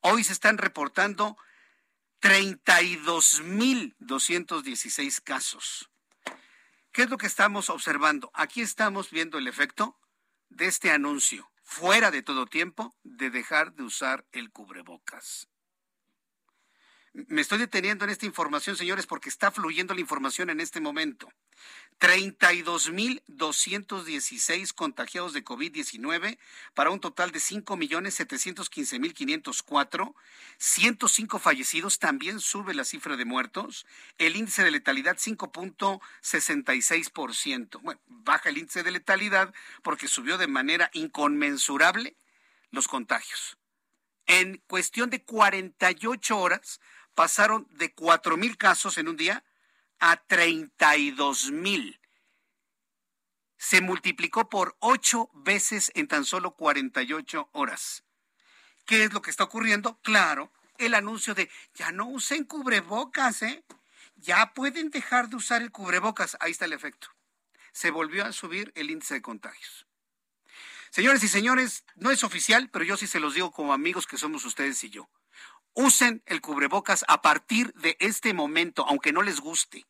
Hoy se están reportando 32.216 casos. ¿Qué es lo que estamos observando? Aquí estamos viendo el efecto de este anuncio, fuera de todo tiempo, de dejar de usar el cubrebocas. Me estoy deteniendo en esta información, señores, porque está fluyendo la información en este momento. 32.216 contagiados de COVID-19 para un total de 5.715.504, 105 fallecidos, también sube la cifra de muertos, el índice de letalidad 5.66%. Bueno, baja el índice de letalidad porque subió de manera inconmensurable los contagios. En cuestión de 48 horas pasaron de 4.000 casos en un día a 32 mil. Se multiplicó por ocho veces en tan solo 48 horas. ¿Qué es lo que está ocurriendo? Claro, el anuncio de ya no usen cubrebocas, ¿eh? Ya pueden dejar de usar el cubrebocas. Ahí está el efecto. Se volvió a subir el índice de contagios. Señores y señores, no es oficial, pero yo sí se los digo como amigos que somos ustedes y yo. Usen el cubrebocas a partir de este momento, aunque no les guste.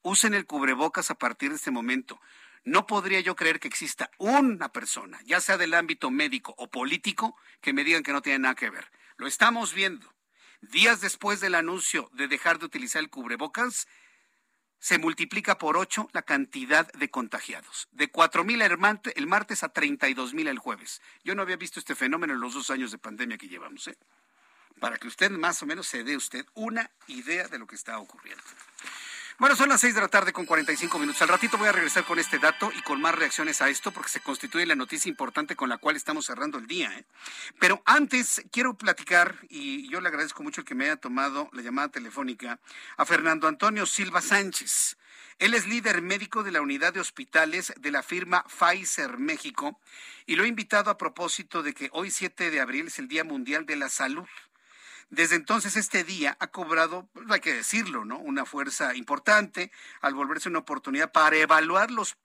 Usen el cubrebocas a partir de este momento. No podría yo creer que exista una persona, ya sea del ámbito médico o político, que me digan que no tiene nada que ver. Lo estamos viendo. Días después del anuncio de dejar de utilizar el cubrebocas, se multiplica por ocho la cantidad de contagiados. De cuatro mil el martes a treinta y dos mil el jueves. Yo no había visto este fenómeno en los dos años de pandemia que llevamos. ¿eh? Para que usted más o menos se dé usted una idea de lo que está ocurriendo. Bueno, son las seis de la tarde con 45 minutos. Al ratito voy a regresar con este dato y con más reacciones a esto porque se constituye la noticia importante con la cual estamos cerrando el día. ¿eh? Pero antes quiero platicar, y yo le agradezco mucho que me haya tomado la llamada telefónica, a Fernando Antonio Silva Sánchez. Él es líder médico de la unidad de hospitales de la firma Pfizer México y lo he invitado a propósito de que hoy 7 de abril es el Día Mundial de la Salud. Desde entonces este día ha cobrado, pues, hay que decirlo, ¿no? Una fuerza importante al volverse una oportunidad para evaluar los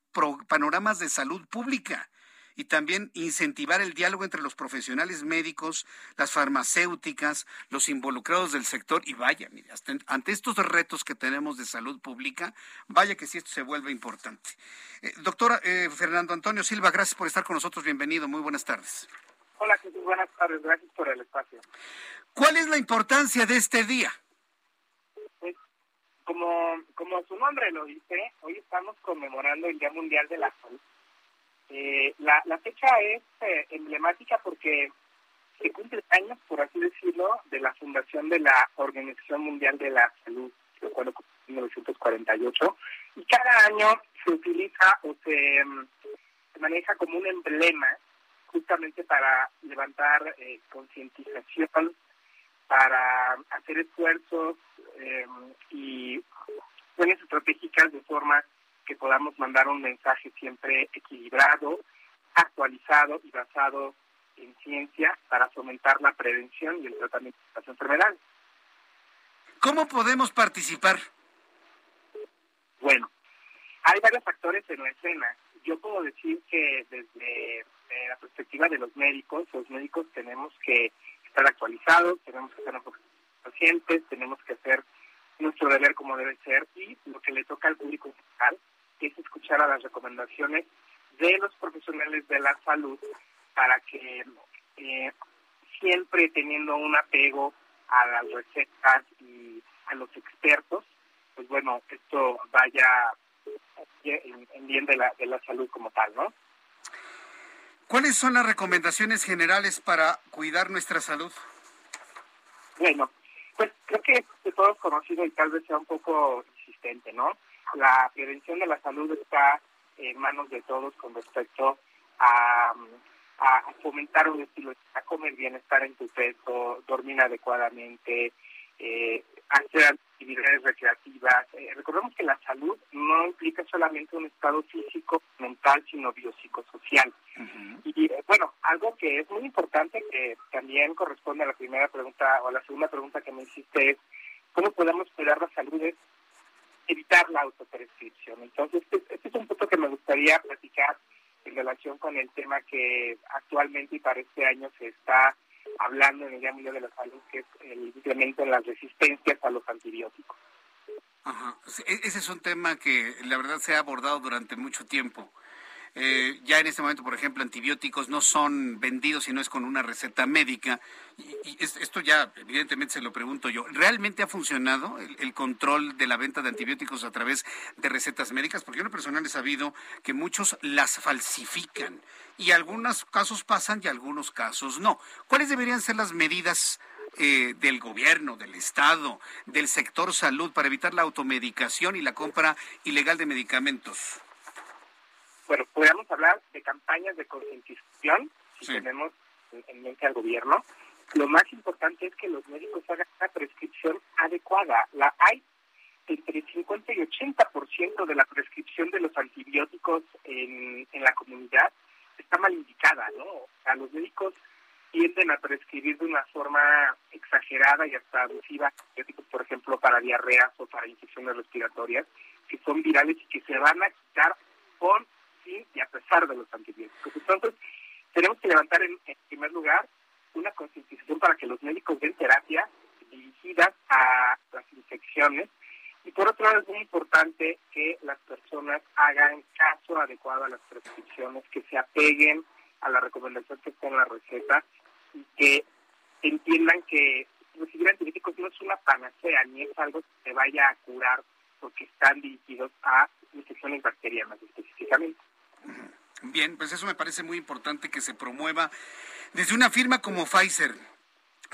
panoramas de salud pública y también incentivar el diálogo entre los profesionales médicos, las farmacéuticas, los involucrados del sector y vaya, mire, ante estos retos que tenemos de salud pública, vaya que si esto se vuelve importante. Eh, doctora eh, Fernando Antonio Silva, gracias por estar con nosotros, bienvenido, muy buenas tardes. Hola Jesús, buenas tardes, gracias por el espacio. ¿Cuál es la importancia de este día? Pues, como, como su nombre lo dice, hoy estamos conmemorando el Día Mundial de la Salud. Eh, la, la fecha es eh, emblemática porque se cumple años, por así decirlo, de la fundación de la Organización Mundial de la Salud, que fue en 1948, y cada año se utiliza o se, mm, se maneja como un emblema justamente para levantar eh, concientización para hacer esfuerzos eh, y buenas estratégicas de forma que podamos mandar un mensaje siempre equilibrado, actualizado y basado en ciencia para fomentar la prevención y el tratamiento de las enfermedades. ¿Cómo podemos participar? Bueno, hay varios factores en la escena. Yo puedo decir que desde la perspectiva de los médicos, los médicos tenemos que estar actualizados, tenemos que ser pacientes, tenemos que hacer nuestro deber como debe ser y lo que le toca al público general es escuchar a las recomendaciones de los profesionales de la salud para que eh, siempre teniendo un apego a las recetas y a los expertos, pues bueno, esto vaya en, bien de la, de la salud como tal, ¿no? ¿Cuáles son las recomendaciones generales para cuidar nuestra salud? Bueno, pues creo que de todos conocido y tal vez sea un poco insistente, ¿no? La prevención de la salud está en manos de todos con respecto a, a fomentar un estilo, a comer bien, estar en tu peso, dormir adecuadamente, eh, hacer actividades recreativas. Eh, recordemos que la salud no implica solamente un estado físico, mental, sino biopsicosocial. Y eh, bueno, algo que es muy importante, que también corresponde a la primera pregunta o a la segunda pregunta que me hiciste es, ¿cómo podemos cuidar la salud? Es evitar la autoprescripción. Entonces, este, este es un punto que me gustaría platicar en relación con el tema que actualmente y para este año se está hablando en el Día Mundial de la Salud, que es el incremento en las resistencias a los antibióticos. Ajá. E-, ese es un tema que la verdad se ha abordado durante mucho tiempo. Eh, ya en este momento, por ejemplo, antibióticos no son vendidos si no es con una receta médica. Y, esto ya, evidentemente, se lo pregunto yo. ¿Realmente ha funcionado el, control de la venta de antibióticos a través de recetas médicas? Porque yo en lo personal he sabido que muchos las falsifican y algunos casos pasan y algunos casos no. ¿Cuáles deberían ser las medidas? Eh, del gobierno, del Estado, del sector salud para evitar la automedicación y la compra ilegal de medicamentos? Bueno, podríamos hablar de campañas de concientización, si tenemos en mente al gobierno. Lo más importante es que los médicos hagan una prescripción adecuada. La hay entre 50 y 80% de la prescripción de los antibióticos en, en la comunidad está mal indicada, ¿no? O sea, los médicos tienden a prescribir de una forma exagerada y hasta abusiva antibióticos, por ejemplo, para diarreas o para infecciones respiratorias, que son virales y que se van a de los antibióticos. Entonces, tenemos que levantar en, primer lugar una concientización para que los médicos den terapia dirigidas a las infecciones y por otro lado es muy importante que las personas hagan caso adecuado a las prescripciones, que se apeguen a la recomendación que está en la receta y que entiendan que recibir antibióticos no es una panacea ni es algo que se vaya a curar porque están dirigidos a infecciones bacterianas. Pues eso me parece muy importante que se promueva desde una firma como Pfizer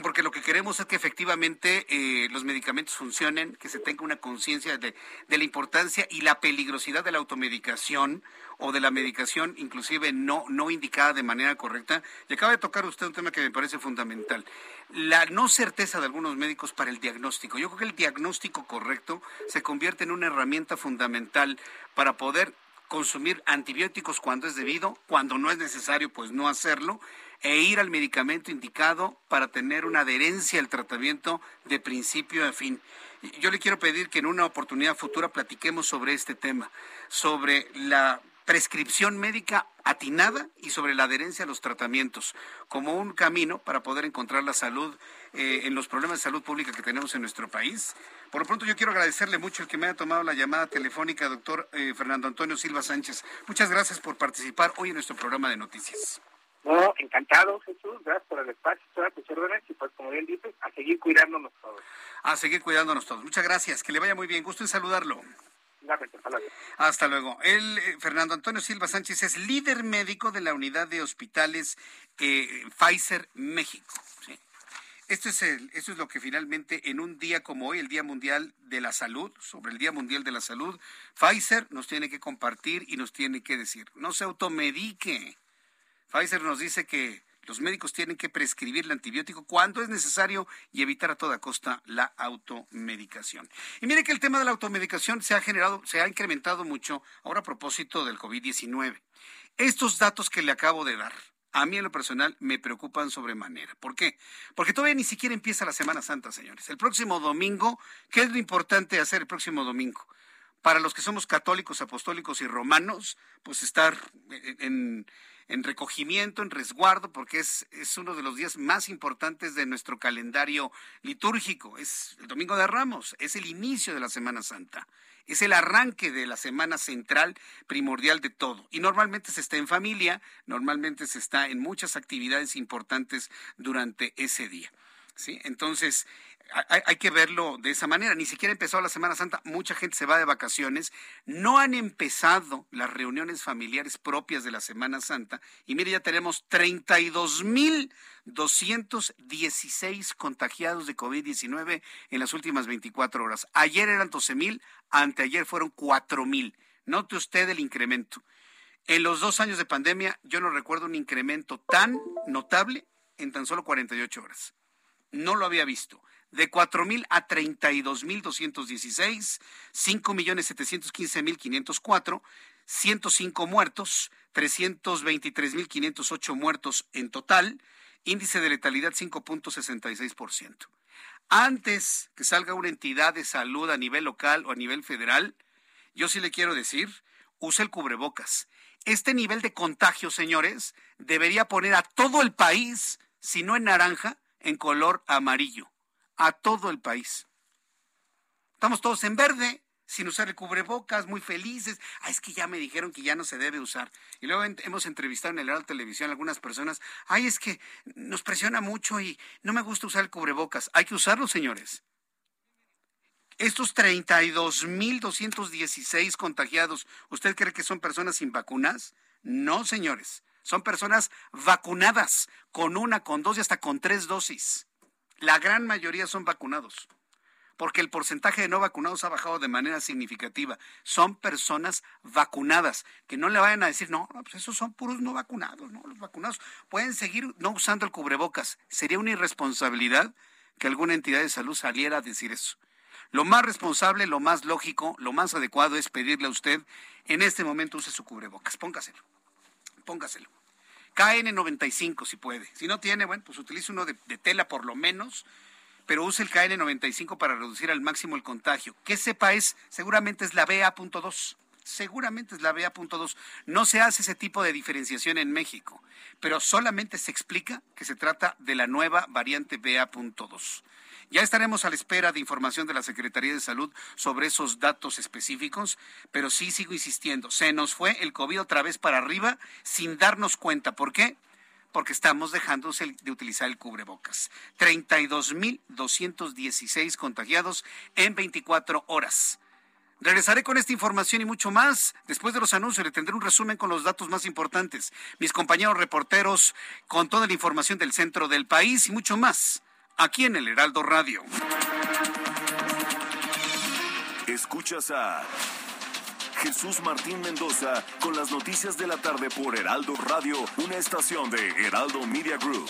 porque lo que queremos es que efectivamente eh, los medicamentos funcionen, que se tenga una conciencia de, la importancia y la peligrosidad de la automedicación o de la medicación inclusive no, no indicada de manera correcta. Y acaba de tocar usted un tema que me parece fundamental, la no certeza de algunos médicos para el diagnóstico. Yo creo que el diagnóstico correcto se convierte en una herramienta fundamental para poder consumir antibióticos cuando es debido, cuando no es necesario, pues no hacerlo, e ir al medicamento indicado para tener una adherencia al tratamiento de principio a fin. Yo le quiero pedir que en una oportunidad futura platiquemos sobre este tema, sobre la prescripción médica atinada y sobre la adherencia a los tratamientos como un camino para poder encontrar la salud eh, en los problemas de salud pública que tenemos en nuestro país. Por lo pronto yo quiero agradecerle mucho el que me haya tomado la llamada telefónica, doctor eh, Fernando Antonio Silva Sánchez. Muchas gracias por participar hoy en nuestro programa de noticias. No, encantado, Jesús. Gracias por el espacio, todas tus órdenes y pues, como bien dices, a seguir cuidándonos todos. A seguir cuidándonos todos. Muchas gracias. Que le vaya muy bien. Gusto en saludarlo. Hasta luego. Él, eh, Fernando Antonio Silva Sánchez, es líder médico de la unidad de hospitales eh, Pfizer México. Esto es, el, esto es lo que finalmente en un día como hoy, el Día Mundial de la Salud, sobre el Día Mundial de la Salud, Pfizer nos tiene que compartir y nos tiene que decir, no se automedique. Pfizer nos dice que los médicos tienen que prescribir el antibiótico cuando es necesario y evitar a toda costa la automedicación. Y mire que el tema de la automedicación se ha generado, se ha incrementado mucho ahora a propósito del COVID-19. Estos datos que le acabo de dar, a mí en lo personal me preocupan sobremanera. ¿Por qué? Porque todavía ni siquiera empieza la Semana Santa, señores. El próximo domingo, ¿qué es lo importante hacer el próximo domingo? Para los que somos católicos, apostólicos y romanos, pues estar en, en recogimiento, en resguardo, porque es, es uno de los días más importantes de nuestro calendario litúrgico. Es el Domingo de Ramos, es el inicio de la Semana Santa, es el arranque de la semana central primordial de todo. Y normalmente se está en familia, normalmente se está en muchas actividades importantes durante ese día. ¿sí? Entonces, hay, que verlo de esa manera. Ni siquiera empezó la Semana Santa, mucha gente se va de vacaciones, no han empezado las reuniones familiares propias de la Semana Santa y mire, ya tenemos 32.216 contagiados de COVID-19 en las últimas 24 horas. Ayer eran 12.000, anteayer fueron 4.000. Note usted el incremento. En los dos años de pandemia yo no recuerdo un incremento tan notable en tan solo 48 horas. No lo había visto de 4.000 a 32.216, 5.715.504, 105 muertos, 323.508 muertos en total, índice de letalidad 5.66%. Antes que salga una entidad de salud a nivel local o a nivel federal, yo sí le quiero decir, use el cubrebocas. Este nivel de contagio, señores, debería poner a todo el país, si no en naranja, en color amarillo a todo el país. Estamos todos en verde, sin usar el cubrebocas, muy felices. Ah, es que ya me dijeron que ya no se debe usar. Y luego hemos entrevistado en el Heraldo Televisión a algunas personas. Ay, es que nos presiona mucho y no me gusta usar el cubrebocas. Hay que usarlo, señores. Estos 32.216 contagiados, ¿usted cree que son personas sin vacunas? No, señores. Son personas vacunadas con una, con dos y hasta con tres dosis. La gran mayoría son vacunados porque el porcentaje de no vacunados ha bajado de manera significativa. Son personas vacunadas, que no le vayan a decir, no, pues esos son puros no vacunados, no, los vacunados pueden seguir no usando el cubrebocas. Sería una irresponsabilidad que alguna entidad de salud saliera a decir eso. Lo más responsable, lo más lógico, lo más adecuado es pedirle a usted, en este momento use su cubrebocas, póngaselo, póngaselo. KN95 si puede. Si no tiene, bueno, pues utilice uno de, tela por lo menos pero use el KN95 para reducir al máximo el contagio. Que sepa es, seguramente es la BA.2. Seguramente es la BA.2. No se hace ese tipo de diferenciación en México, pero solamente se explica que se trata de la nueva variante BA.2. Ya estaremos a la espera de información de la Secretaría de Salud sobre esos datos específicos, pero sí sigo insistiendo, se nos fue el COVID otra vez para arriba sin darnos cuenta. ¿Por qué? porque estamos dejando de utilizar el cubrebocas. 32.216 contagiados en 24 horas. Regresaré con esta información y mucho más. Después de los anuncios le tendré un resumen con los datos más importantes. Mis compañeros reporteros con toda la información del centro del país y mucho más. Aquí en el Heraldo Radio. Escuchas a Jesús Martín Mendoza con las noticias de la tarde por Heraldo Radio, una estación de Heraldo Media Group.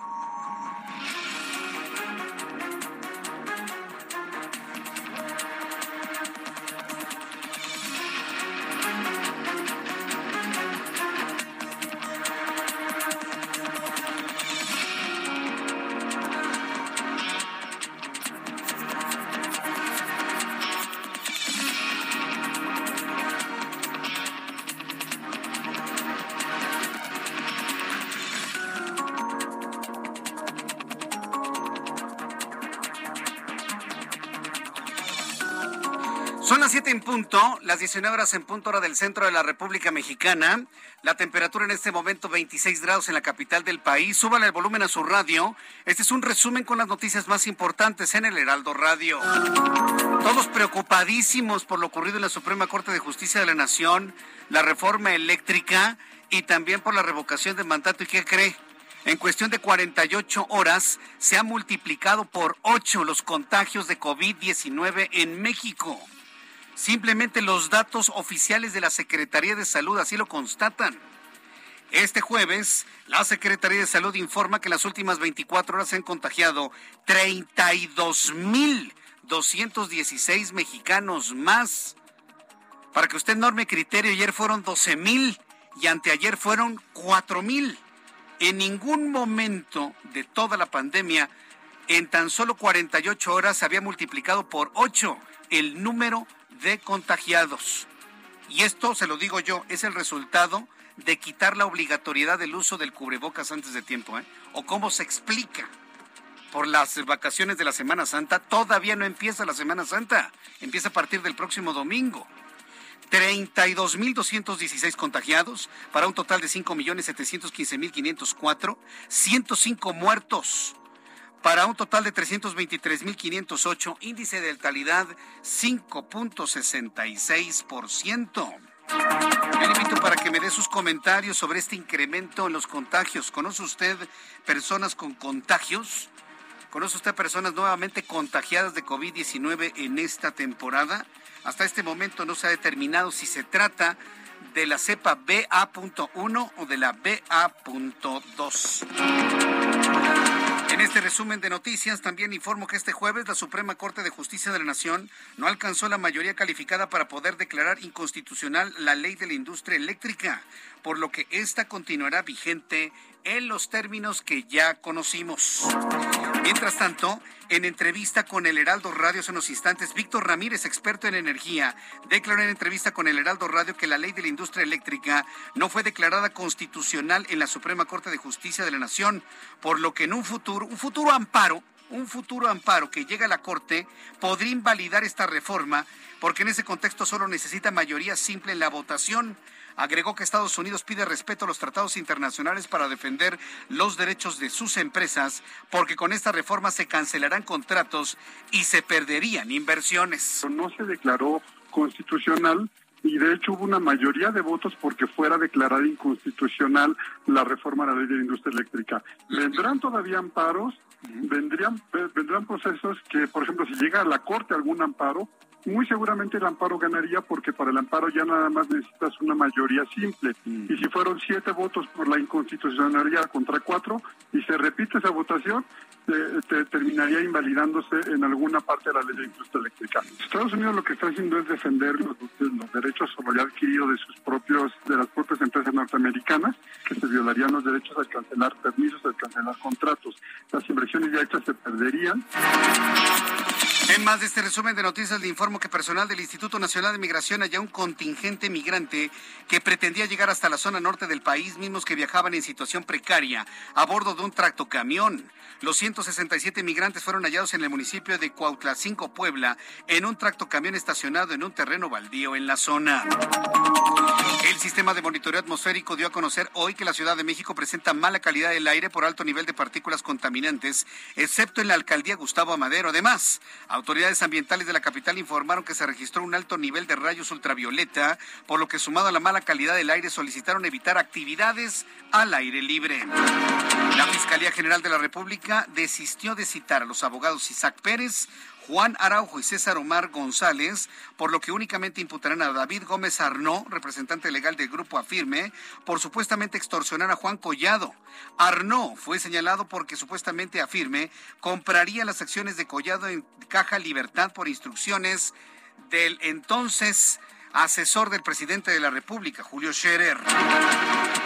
Las 19 horas en punto hora del centro de la República Mexicana. La temperatura en este momento 26 grados en la capital del país. Súbale el volumen a su radio. Este es un resumen con las noticias más importantes en el Heraldo Radio. Todos preocupadísimos por lo ocurrido en la Suprema Corte de Justicia de la Nación, la reforma eléctrica y también por la revocación de mandato. ¿Y qué cree? En cuestión de 48 horas se ha multiplicado por 8 los contagios de COVID-19 en México. Simplemente los datos oficiales de la Secretaría de Salud así lo constatan. Este jueves, la Secretaría de Salud informa que en las últimas 24 horas se han contagiado 32.216 mexicanos más. Para que usted norme criterio, ayer fueron 12.000 y anteayer fueron 4.000. En ningún momento de toda la pandemia, en tan solo 48 horas, se había multiplicado por 8 el número de contagiados. Y esto, se lo digo yo, es el resultado de quitar la obligatoriedad del uso del cubrebocas antes de tiempo, ¿eh? ¿O cómo se explica? Por las vacaciones de la Semana Santa, todavía no empieza la Semana Santa, empieza a partir del próximo domingo. 32.216 contagiados para un total de 5.715.504, 105 muertos para un total de 323.508, índice de letalidad 5.66%. Yo le invito para que me dé sus comentarios sobre este incremento en los contagios. ¿Conoce usted personas con contagios? ¿Conoce usted personas nuevamente contagiadas de COVID-19 en esta temporada? Hasta este momento no se ha determinado si se trata de la cepa BA.1 o de la BA.2. Este resumen de noticias también informo que este jueves la Suprema Corte de Justicia de la Nación no alcanzó la mayoría calificada para poder declarar inconstitucional la ley de la industria eléctrica, por lo que esta continuará vigente en los términos que ya conocimos. Mientras tanto, en entrevista con el Heraldo Radio hace unos instantes, Víctor Ramírez, experto en energía, declaró en entrevista con el Heraldo Radio que la ley de la industria eléctrica no fue declarada constitucional en la Suprema Corte de Justicia de la Nación, por lo que en un futuro, un futuro amparo, un futuro amparo que llegue a la Corte podría invalidar esta reforma, porque en ese contexto solo necesita mayoría simple en la votación. Agregó que Estados Unidos pide respeto a los tratados internacionales para defender los derechos de sus empresas, porque con esta reforma se cancelarán contratos y se perderían inversiones. No se declaró constitucional y de hecho hubo una mayoría de votos porque fuera declarada inconstitucional la reforma a la ley de la industria eléctrica. Vendrán todavía amparos, vendrían, vendrán procesos que, por ejemplo, si llega a la Corte algún amparo, muy seguramente el amparo ganaría porque para el amparo ya nada más necesitas una mayoría simple. Y si fueron siete votos por la inconstitucionalidad contra cuatro y se repite esa votación, te, terminaría invalidándose en alguna parte de la ley de industria eléctrica. Estados Unidos lo que está haciendo es defender los, derechos sobre ya adquiridos de sus propios, de las propias empresas norteamericanas, que se violarían los derechos al cancelar permisos, al cancelar contratos. Las inversiones ya hechas se perderían. En más de este resumen de noticias, le informo que personal del Instituto Nacional de Migración halló un contingente migrante que pretendía llegar hasta la zona norte del país, mismos que viajaban en situación precaria a bordo de un tractocamión. Los 167 migrantes fueron hallados en el municipio de Cuautlacinco, Puebla, en un tractocamión estacionado en un terreno baldío en la zona. El sistema de monitoreo atmosférico dio a conocer hoy que la Ciudad de México presenta mala calidad del aire por alto nivel de partículas contaminantes, excepto en la alcaldía Gustavo Amadero. Además, autoridades ambientales de la capital informaron que se registró un alto nivel de rayos ultravioleta, por lo que sumado a la mala calidad del aire solicitaron evitar actividades al aire libre. La Fiscalía General de la República desistió de citar a los abogados Isaac Pérez, Juan Araujo y César Omar González, por lo que únicamente imputarán a David Gómez Arnó, representante legal del grupo Afirme, por supuestamente extorsionar a Juan Collado. Arnó fue señalado porque supuestamente Afirme compraría las acciones de Collado en Caja Libertad por instrucciones del entonces asesor del presidente de la República, Julio Scherer.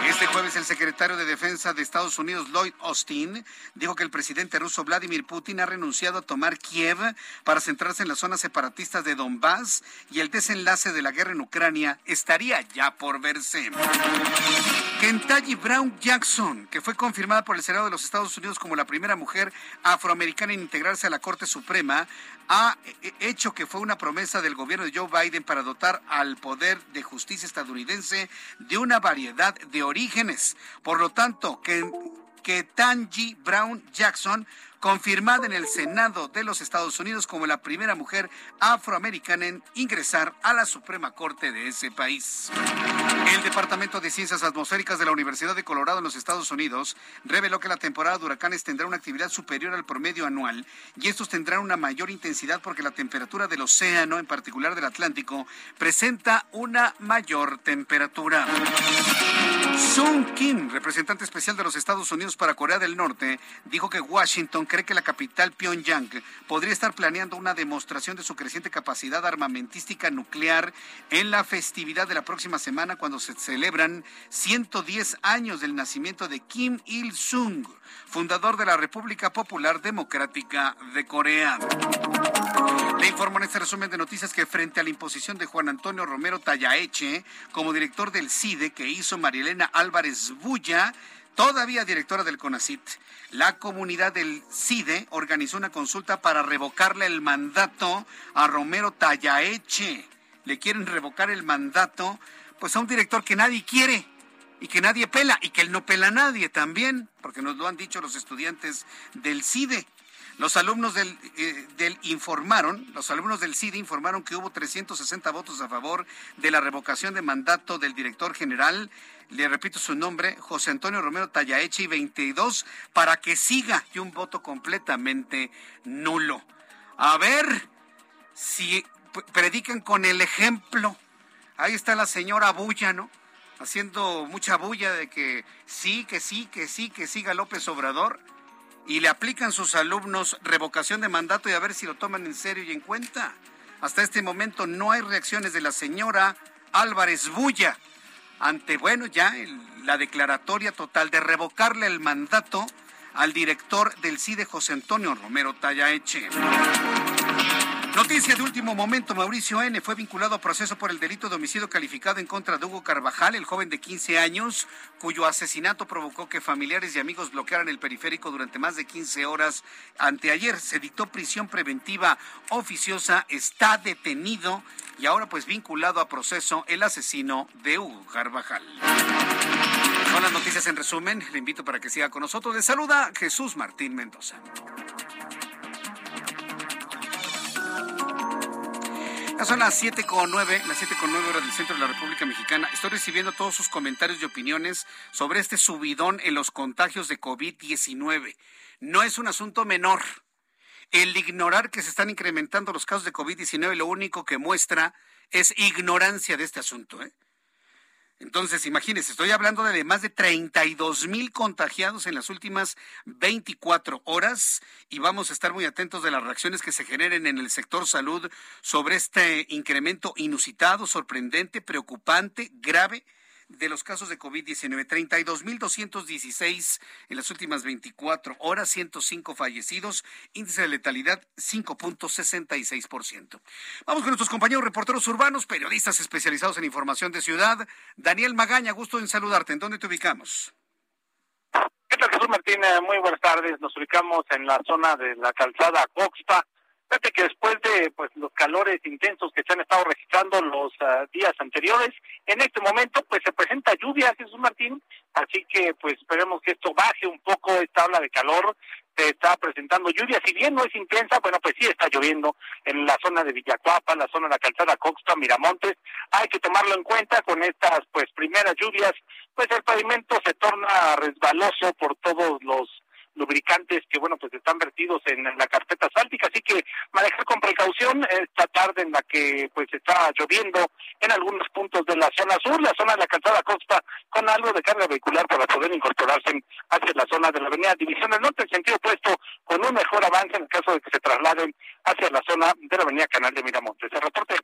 Este jueves el secretario de Defensa de Estados Unidos, Lloyd Austin, dijo que el presidente ruso Vladimir Putin ha renunciado a tomar Kiev para centrarse en las zonas separatistas de Donbass y el desenlace de la guerra en Ucrania estaría ya por verse. Kentucky Brown Jackson, que fue confirmada por el Senado de los Estados Unidos como la primera mujer afroamericana en integrarse a la Corte Suprema, ha hecho que fue una promesa del gobierno de Joe Biden para dotar al poder de justicia estadounidense de una variedad de orígenes. Por lo tanto, que, que Brown Jackson confirmada en el Senado de los Estados Unidos como la primera mujer afroamericana en ingresar a la Suprema Corte de ese país. El Departamento de Ciencias Atmosféricas de la Universidad de Colorado en los Estados Unidos reveló que la temporada de huracanes tendrá una actividad superior al promedio anual y estos tendrán una mayor intensidad porque la temperatura del océano, en particular del Atlántico, presenta una mayor temperatura. Sung Kim, representante especial de los Estados Unidos para Corea del Norte, dijo que Washington cree que la capital Pyongyang podría estar planeando una demostración de su creciente capacidad armamentística nuclear en la festividad de la próxima semana cuando se celebran 110 años del nacimiento de Kim Il-sung, fundador de la República Popular Democrática de Corea. Le informo en este resumen de noticias que frente a la imposición de Juan Antonio Romero Tallaeche como director del CIDE que hizo Marielena Álvarez Bulla, todavía directora del CONACIT, la comunidad del CIDE organizó una consulta para revocarle el mandato a Romero Tallaeche. Le quieren revocar el mandato pues a un director que nadie quiere y que nadie pela y que él no pela a nadie también, porque nos lo han dicho los estudiantes del CIDE. Los alumnos del, eh, del, informaron, los alumnos del CIDE informaron que hubo 360 votos a favor de la revocación de mandato del director general le repito su nombre, José Antonio Romero Tallaeche, y 22 para que siga y un voto completamente nulo. A ver si predican con el ejemplo. Ahí está la señora Bulla, ¿no? Haciendo mucha bulla de que sí, que sí, que sí, que siga López Obrador. Y le aplican sus alumnos revocación de mandato y a ver si lo toman en serio y en cuenta. Hasta este momento no hay reacciones de la señora Álvarez Bulla ante, bueno, ya la declaratoria total de revocarle el mandato al director del CIDE, José Antonio Romero Tallaeche. Noticia de último momento, Mauricio N. fue vinculado a proceso por el delito de homicidio calificado en contra de Hugo Carvajal, el joven de 15 años, cuyo asesinato provocó que familiares y amigos bloquearan el periférico durante más de 15 horas. Anteayer se dictó prisión preventiva oficiosa, está detenido y ahora pues vinculado a proceso el asesino de Hugo Carvajal. Son las noticias en resumen. Le invito para que siga con nosotros. Le saluda Jesús Martín Mendoza. Son las 7 con 9, las 7 con 9 horas del centro de la República Mexicana. Estoy recibiendo todos sus comentarios y opiniones sobre este subidón en los contagios de COVID-19. No es un asunto menor. El ignorar que se están incrementando los casos de COVID-19 lo único que muestra es ignorancia de este asunto. ¿eh? Entonces, imagínense, estoy hablando de más de 32 mil contagiados en las últimas 24 horas y vamos a estar muy atentos de las reacciones que se generen en el sector salud sobre este incremento inusitado, sorprendente, preocupante, grave de los casos de COVID-19. 32.216 en las últimas 24 horas, 105 fallecidos, índice de letalidad 5.66%. Vamos con nuestros compañeros reporteros urbanos, periodistas especializados en información de ciudad. Daniel Magaña, gusto en saludarte. ¿En dónde te ubicamos? ¿Qué tal, Jesús Martín? Muy buenas tardes. Nos ubicamos en la zona de la calzada Coxpa Fíjate que después de pues los calores intensos que se han estado registrando los ah, días anteriores, en este momento pues se presenta lluvia, Jesús Martín, así que pues esperemos que esto baje un poco esta ola de calor, se está presentando lluvia, si bien no es intensa, bueno pues sí está lloviendo en la zona de Villacuapa, la zona de la calzada Coxpa, Miramontes, hay que tomarlo en cuenta con estas pues primeras lluvias, pues el pavimento se torna resbaloso por todos los lubricantes que, bueno, pues están vertidos en la carpeta asfáltica, así que manejar con precaución esta tarde en la que, pues, está lloviendo en algunos puntos de la zona sur, la zona de la calzada costa, con algo de carga vehicular para poder incorporarse hacia la zona de la avenida División del Norte, en sentido opuesto, con un mejor avance en el caso de que se trasladen hacia la zona de la avenida Canal de Miramontes. El reporte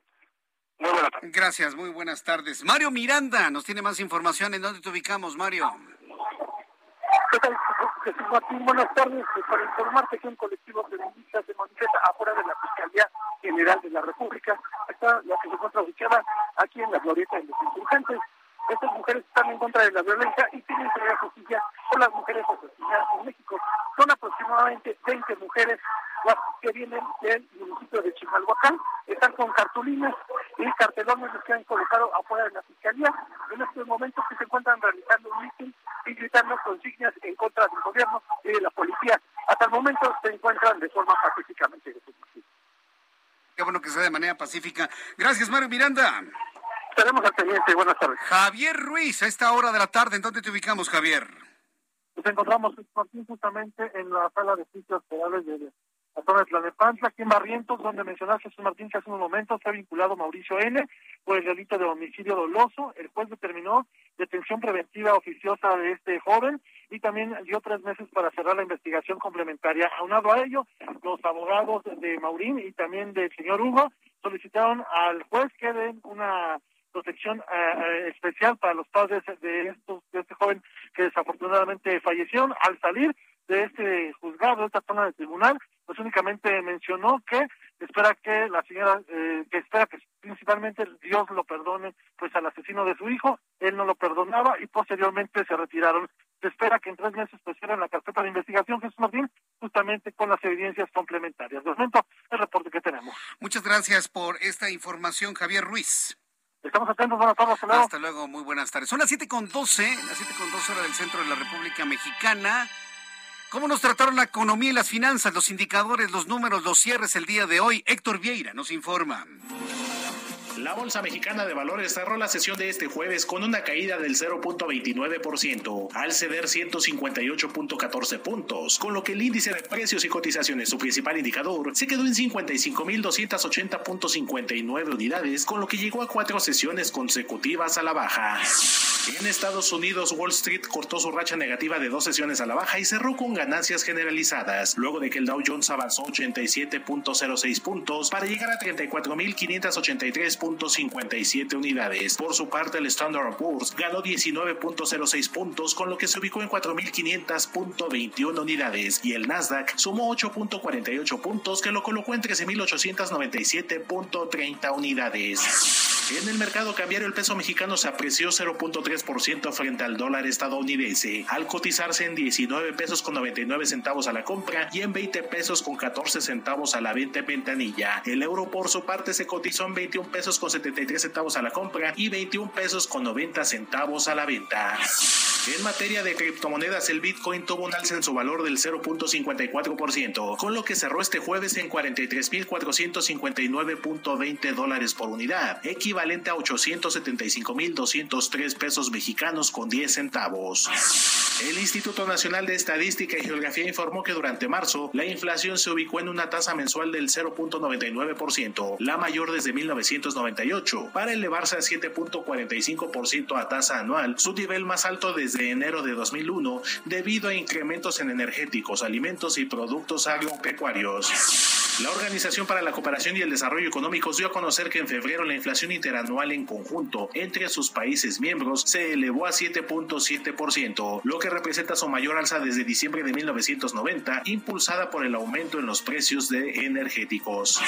muy buenas tardes. Gracias, muy buenas tardes. Mario Miranda nos tiene más información. ¿En dónde te ubicamos, Mario? ¿Qué tal? Buenas tardes. Pues, para informarte que un colectivo feminista se manifiesta afuera de la Fiscalía General de la República. Está la que se encuentra ubicada aquí en la glorieta de los insurgentes. Estas mujeres están en contra de la violencia y piden entregar justicia por las mujeres asesinadas en México. Son aproximadamente 20 mujeres que vienen del municipio de Chimalhuacán. Están con cartulinas y cartelones que han colocado afuera de la fiscalía. En estos momentos se encuentran realizando un mitin y gritando consignas en contra del gobierno y de la policía. Hasta el momento se encuentran de forma pacíficamente. Qué bueno que sea de manera pacífica. Gracias, Mario Miranda. Estaremos al pendiente. Buenas tardes. Javier Ruiz, a esta hora de la tarde, ¿en dónde te ubicamos, Javier? Nos encontramos justamente en la sala de juicios federales de la zona de Tlanepantla, aquí en Barrientos, donde mencionaste, Jesús Martín, que hace un momento se ha vinculado Mauricio N. por el delito de homicidio doloso. El juez determinó detención preventiva oficiosa de este joven y también dio tres meses para cerrar la investigación complementaria. Aunado a ello, los abogados de Maurín y también del señor Hugo solicitaron al juez que den una protección eh, eh, especial para los padres de estos de este joven que desafortunadamente fallecieron al salir de este juzgado, de esta zona del tribunal, pues únicamente mencionó que espera que la señora, eh, que espera que principalmente Dios lo perdone pues al asesino de su hijo, él no lo perdonaba y posteriormente se retiraron. Se espera que en tres meses pues cierren la carpeta de investigación, Jesús Martín, justamente con las evidencias complementarias. De momento, el reporte que tenemos. Muchas gracias por esta información, Javier Ruiz. Estamos atentos, buenas tardes, hasta luego. Hasta luego, muy buenas tardes. Son las siete con doce, las siete con doce horas del centro de la República Mexicana. ¿Cómo nos trataron la economía y las finanzas, los indicadores, los números, los cierres el día de hoy? Héctor Vieira nos informa. La Bolsa Mexicana de Valores cerró la sesión de este jueves con una caída del 0.29% al ceder 158.14 puntos, con lo que el índice de precios y cotizaciones, su principal indicador, se quedó en 55.280.59 unidades, con lo que llegó a cuatro sesiones consecutivas a la baja. En Estados Unidos, Wall Street cortó su racha negativa de dos sesiones a la baja y cerró con ganancias generalizadas, luego de que el Dow Jones avanzó 87.06 puntos para llegar a 34.583.57 unidades. Por su parte, el Standard Poor's ganó 19.06 puntos, con lo que se ubicó en 4.500.21 unidades, y el Nasdaq sumó 8.48 puntos, que lo colocó en 13.897.30 unidades. En el mercado cambiario el peso mexicano se apreció 0.3% frente al dólar estadounidense, al cotizarse en 19 pesos con 99 centavos a la compra y en 20 pesos con 14 centavos a la venta en ventanilla. El euro por su parte se cotizó en 21 pesos con 73 centavos a la compra y 21 pesos con 90 centavos a la venta. En materia de criptomonedas, el Bitcoin tuvo un alza en su valor del 0.54%, con lo que cerró este jueves en 43.459.20 dólares por unidad, equivalente a 875.203 pesos mexicanos con 10 centavos. El Instituto Nacional de Estadística y Geografía informó que durante marzo la inflación se ubicó en una tasa mensual del 0.99%, la mayor desde 1998, para elevarse a 7.45% a tasa anual, su nivel más alto desde de enero de 2001 debido a incrementos en energéticos, alimentos y productos agropecuarios. La Organización para la Cooperación y el Desarrollo Económicos dio a conocer que en febrero la inflación interanual en conjunto entre sus países miembros se elevó a 7.7%, lo que representa su mayor alza desde diciembre de 1990, impulsada por el aumento en los precios de energéticos.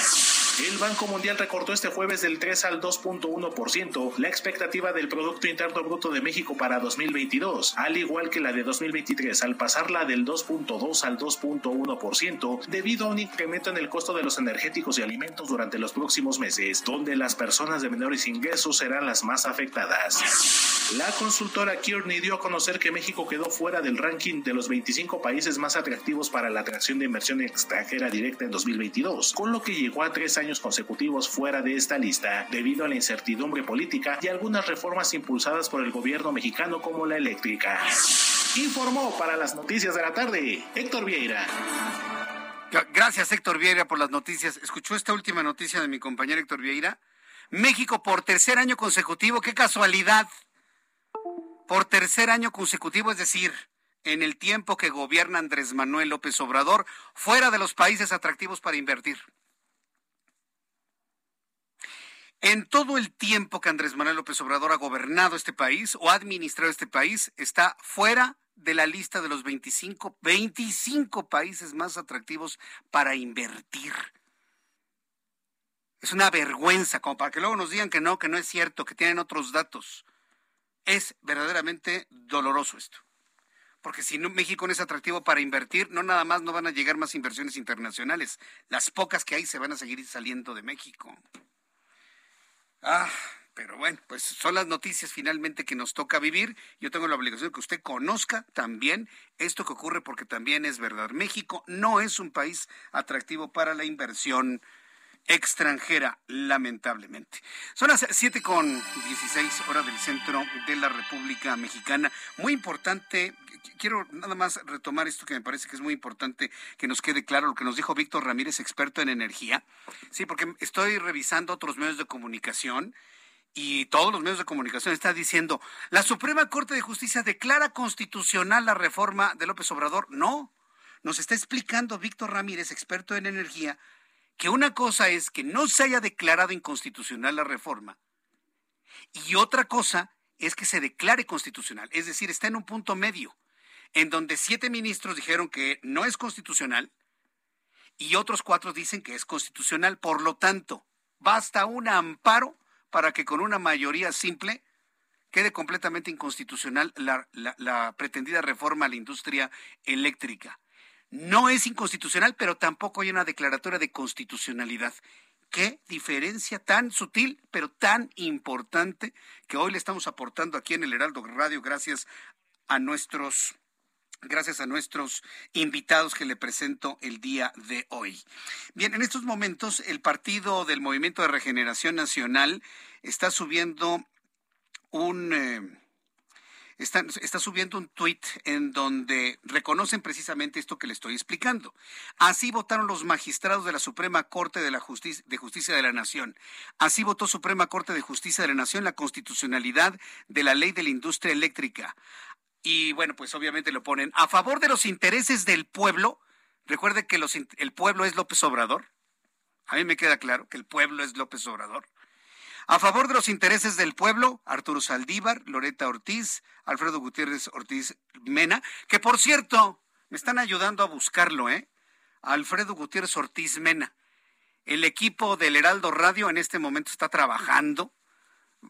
El Banco Mundial recortó este jueves del 3 al 2.1% la expectativa del Producto Interno Bruto de México para 2022, al igual que la de 2023, al pasarla del 2.2 al 2.1% debido a un incremento en el costo de los energéticos y alimentos durante los próximos meses, donde las personas de menores ingresos serán las más afectadas. La consultora Kearney dio a conocer que México quedó fuera del ranking de los 25 países más atractivos para la atracción de inversión extranjera directa en 2022, con lo que llegó a tres años consecutivos fuera de esta lista, debido a la incertidumbre política y algunas reformas impulsadas por el gobierno mexicano como la eléctrica. Informó para las noticias de la tarde Héctor Vieira. Gracias, Héctor Vieira, por las noticias. ¿Escuchó esta última noticia de mi compañero Héctor Vieira? México por tercer año consecutivo, qué casualidad. Por tercer año consecutivo, es decir, en el tiempo que gobierna Andrés Manuel López Obrador, fuera de los países atractivos para invertir. En todo el tiempo que Andrés Manuel López Obrador ha gobernado este país o ha administrado este país, está fuera de la lista de los 25, 25 países más atractivos para invertir. Es una vergüenza, como para que luego nos digan que no, que no es cierto, que tienen otros datos. Es verdaderamente doloroso esto. Porque si México no es atractivo para invertir, no nada más no van a llegar más inversiones internacionales. Las pocas que hay se van a seguir saliendo de México. Ah, pero bueno, pues son las noticias finalmente que nos toca vivir. Yo tengo la obligación de que usted conozca también esto que ocurre porque también es verdad. México no es un país atractivo para la inversión extranjera, lamentablemente. Son las 7 con 16 horas del centro de la República Mexicana. Muy importante, quiero nada más retomar esto que me parece que es muy importante que nos quede claro lo que nos dijo Víctor Ramírez, experto en energía. Sí, porque estoy revisando otros medios de comunicación y todos los medios de comunicación están diciendo, la Suprema Corte de Justicia declara constitucional la reforma de López Obrador. No, nos está explicando Víctor Ramírez, experto en energía, que una cosa es que no se haya declarado inconstitucional la reforma y otra cosa es que se declare constitucional. Es decir, está en un punto medio, en donde siete ministros dijeron que no es constitucional y otros cuatro dicen que es constitucional. Por lo tanto, basta un amparo para que con una mayoría simple quede completamente inconstitucional la, pretendida reforma a la industria eléctrica. No es inconstitucional, pero tampoco hay una declaratoria de constitucionalidad. Qué diferencia tan sutil, pero tan importante que hoy le estamos aportando aquí en el Heraldo Radio gracias a nuestros gracias a nuestros invitados que le presento el día de hoy. Bien, en estos momentos el Partido del Movimiento de Regeneración Nacional está subiendo un... Eh, está, subiendo un tuit en donde reconocen precisamente esto que le estoy explicando. Así votaron los magistrados de la Suprema Corte de, la Justicia, de Justicia de la Nación. Así votó Suprema Corte de Justicia de la Nación la constitucionalidad de la ley de la industria eléctrica. Y bueno, pues obviamente lo ponen a favor de los intereses del pueblo. Recuerde que el pueblo es López Obrador. A mí me queda claro que el pueblo es López Obrador. A favor de los intereses del pueblo, Arturo Saldívar, Loreta Ortiz, Alfredo Gutiérrez Ortiz Mena, que por cierto, me están ayudando a buscarlo, ¿eh? Alfredo Gutiérrez Ortiz Mena. El equipo del Heraldo Radio en este momento está trabajando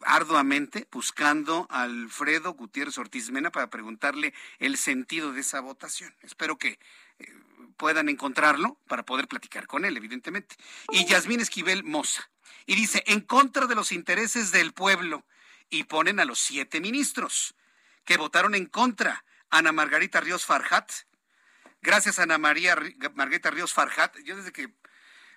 arduamente buscando a Alfredo Gutiérrez Ortiz Mena para preguntarle el sentido de esa votación. Espero que eh, puedan encontrarlo para poder platicar con él, evidentemente. Y Yasmín Esquivel Moza. Y dice, en contra de los intereses del pueblo. Y ponen a los siete ministros que votaron en contra. Ana Margarita Ríos Farjat. Gracias, Ana María Margarita Ríos Farjat. Yo desde que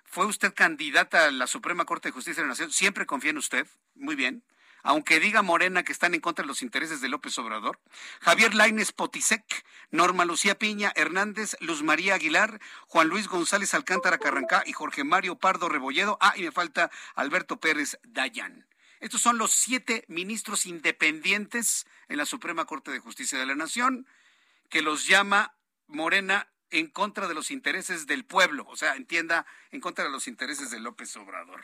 fue usted candidata a la Suprema Corte de Justicia de la Nación, siempre confía en usted. Muy bien. Aunque diga Morena que están en contra de los intereses de López Obrador. Javier Laines Potisek, Norma Lucía Piña Hernández, Luz María Aguilar, Juan Luis González Alcántara Carrancá y Jorge Mario Pardo Rebolledo. Ah, y me falta Alberto Pérez Dayan. Estos son los siete ministros independientes en la Suprema Corte de Justicia de la Nación, que los llama Morena en contra de los intereses del pueblo, o sea, entienda, en contra de los intereses de López Obrador.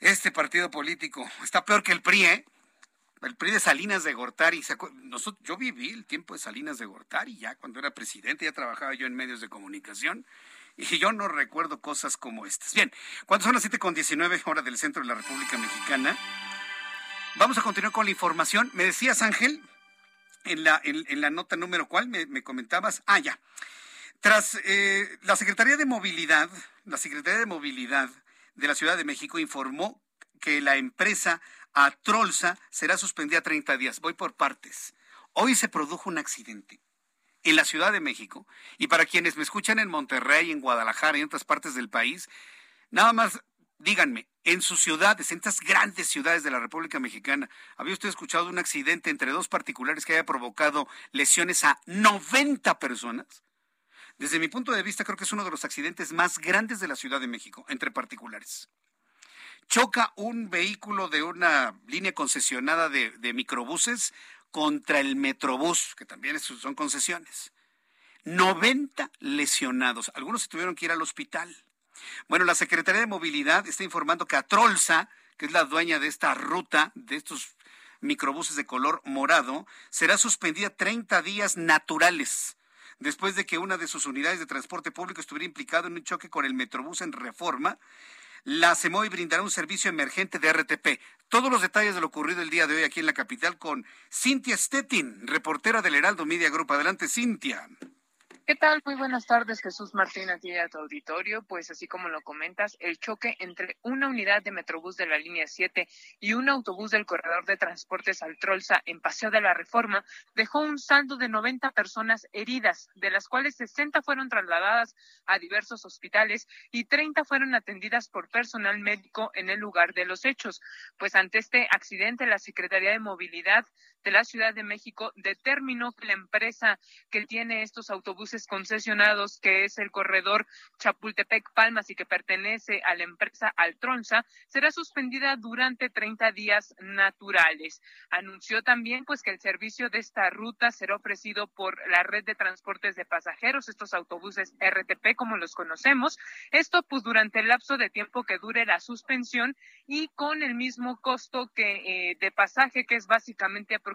Este partido político está peor que el PRI, ¿eh? El PRI de Salinas de Gortari. Yo viví el tiempo de Salinas de Gortari ya cuando era presidente, ya trabajaba yo en medios de comunicación y yo no recuerdo cosas como estas. Bien, cuando son las 7.19 hora del centro de la República Mexicana, vamos a continuar con la información. Me decías, Ángel, en la, en, la nota número cual me, comentabas. Ah, ya. Tras eh, la Secretaría de Movilidad, la Secretaría de Movilidad de la Ciudad de México informó que la empresa Atrolsa será suspendida 30 días. Voy por partes. Hoy se produjo un accidente en la Ciudad de México y para quienes me escuchan en Monterrey, en Guadalajara y en otras partes del país, nada más díganme, en sus ciudades, en estas grandes ciudades de la República Mexicana, ¿había usted escuchado un accidente entre dos particulares que haya provocado lesiones a 90 personas? Desde mi punto de vista, creo que es uno de los accidentes más grandes de la Ciudad de México, entre particulares. Choca un vehículo de una línea concesionada de, microbuses contra el Metrobús, que también son concesiones. 90 lesionados. Algunos se tuvieron que ir al hospital. Bueno, la Secretaría de Movilidad está informando que Atrolsa, que es la dueña de esta ruta, de estos microbuses de color morado, será suspendida 30 días naturales después de que una de sus unidades de transporte público estuviera implicado en un choque con el Metrobús en reforma. La CEMOI brindará un servicio emergente de RTP. Todos los detalles de lo ocurrido el día de hoy aquí en la capital con Cintia Stettin, reportera del Heraldo Media Group. Adelante, Cintia. ¿Qué tal? Muy buenas tardes, Jesús Martín, aquí a tu auditorio. Pues así como lo comentas, el choque entre una unidad de Metrobús de la línea 7 y un autobús del corredor de transportes Altrolza en Paseo de la Reforma dejó un saldo de 90 personas heridas, de las cuales 60 fueron trasladadas a diversos hospitales y 30 fueron atendidas por personal médico en el lugar de los hechos. Pues ante este accidente, la Secretaría de Movilidad de la Ciudad de México determinó que la empresa que tiene estos autobuses concesionados, que es el corredor Chapultepec Palmas y que pertenece a la empresa Altronza, será suspendida durante 30 días naturales. Anunció también pues que el servicio de esta ruta será ofrecido por la red de transportes de pasajeros, estos autobuses RTP como los conocemos. Esto pues durante el lapso de tiempo que dure la suspensión y con el mismo costo que eh, de pasaje que es básicamente aproximadamente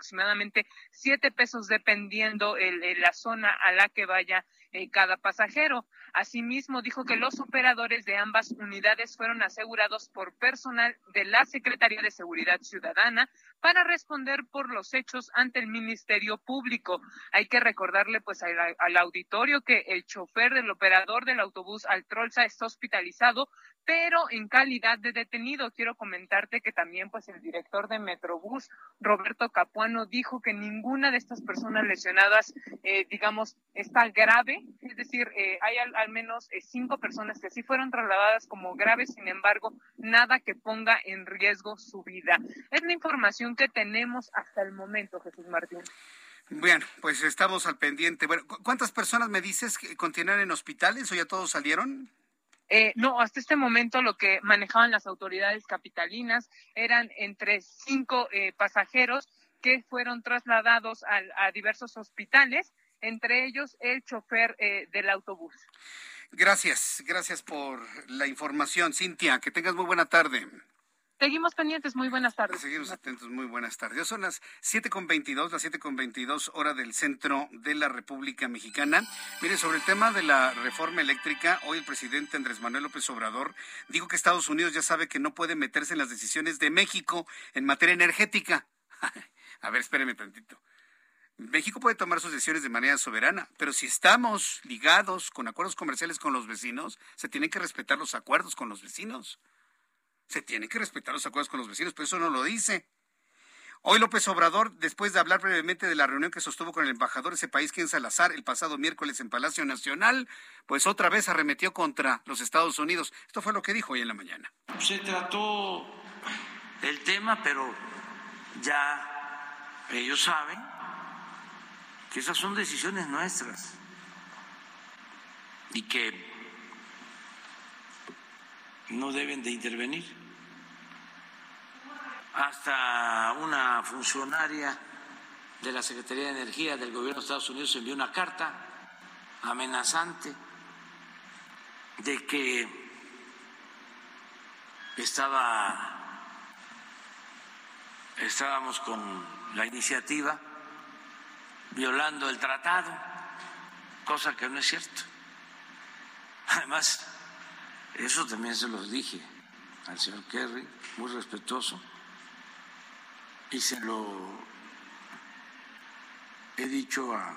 siete pesos dependiendo el, la zona a la que vaya eh, cada pasajero. Asimismo, dijo que los operadores de ambas unidades fueron asegurados por personal de la Secretaría de Seguridad Ciudadana para responder por los hechos ante el Ministerio Público. Hay que recordarle pues al, al auditorio que el chofer del operador del autobús Altrolza está hospitalizado pero en calidad de detenido. Quiero comentarte que también pues el director de Metrobús, Roberto Capuano, dijo que ninguna de estas personas lesionadas, eh, digamos, está grave, es decir, eh, hay al, menos eh, cinco personas que sí fueron trasladadas como graves, sin embargo, nada que ponga en riesgo su vida. Es la información que tenemos hasta el momento, Jesús Martín. Bueno, pues estamos al pendiente. Bueno, ¿cuántas personas me dices que continúan en hospitales o ya todos salieron? Eh, no, hasta este momento lo que manejaban las autoridades capitalinas eran entre cinco eh, pasajeros que fueron trasladados a, diversos hospitales, entre ellos el chofer eh, del autobús. Gracias, gracias por la información, Cintia. Que tengas muy buena tarde. Seguimos pendientes, muy buenas tardes. Seguimos atentos, muy buenas tardes. Son las siete con veintidós, las siete con veintidós hora del centro de la República Mexicana. Mire, sobre el tema de la reforma eléctrica, hoy el presidente Andrés Manuel López Obrador dijo que Estados Unidos ya sabe que no puede meterse en las decisiones de México en materia energética. A ver, espéreme tantito. México puede tomar sus decisiones de manera soberana, pero si estamos ligados con acuerdos comerciales con los vecinos, se tienen que respetar los acuerdos con los vecinos. Se tienen que respetar los acuerdos con los vecinos, pero eso no lo dice. Hoy López Obrador, después de hablar brevemente de la reunión que sostuvo con el embajador de ese país, Ken Salazar, el pasado miércoles en Palacio Nacional, pues otra vez arremetió contra los Estados Unidos. Esto fue lo que dijo hoy en la mañana. Se trató el tema, pero ya ellos saben que esas son decisiones nuestras y que no deben de intervenir hasta una funcionaria de la Secretaría de Energía del gobierno de Estados Unidos envió una carta amenazante de que estaba estábamos con la iniciativa violando el tratado, cosa que no es cierto. Además, eso también se los dije al señor Kerry, muy respetuoso y se lo he dicho a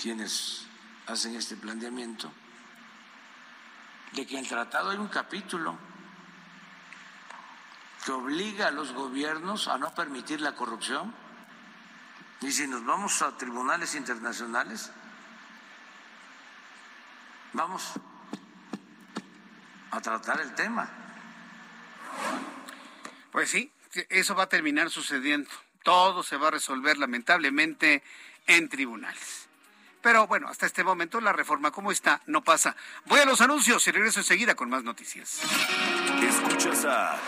quienes hacen este planteamiento, de que en el tratado hay un capítulo que obliga a los gobiernos a no permitir la corrupción. Y si nos vamos a tribunales internacionales, vamos a tratar el tema. Pues sí, eso va a terminar sucediendo. Todo se va a resolver lamentablemente en tribunales. Pero bueno, hasta este momento la reforma como está no pasa. Voy a los anuncios y regreso enseguida con más noticias. Escuchas a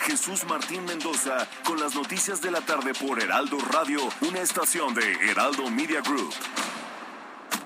Jesús Martín Mendoza con las noticias de la tarde por Heraldo Radio, una estación de Heraldo Media Group.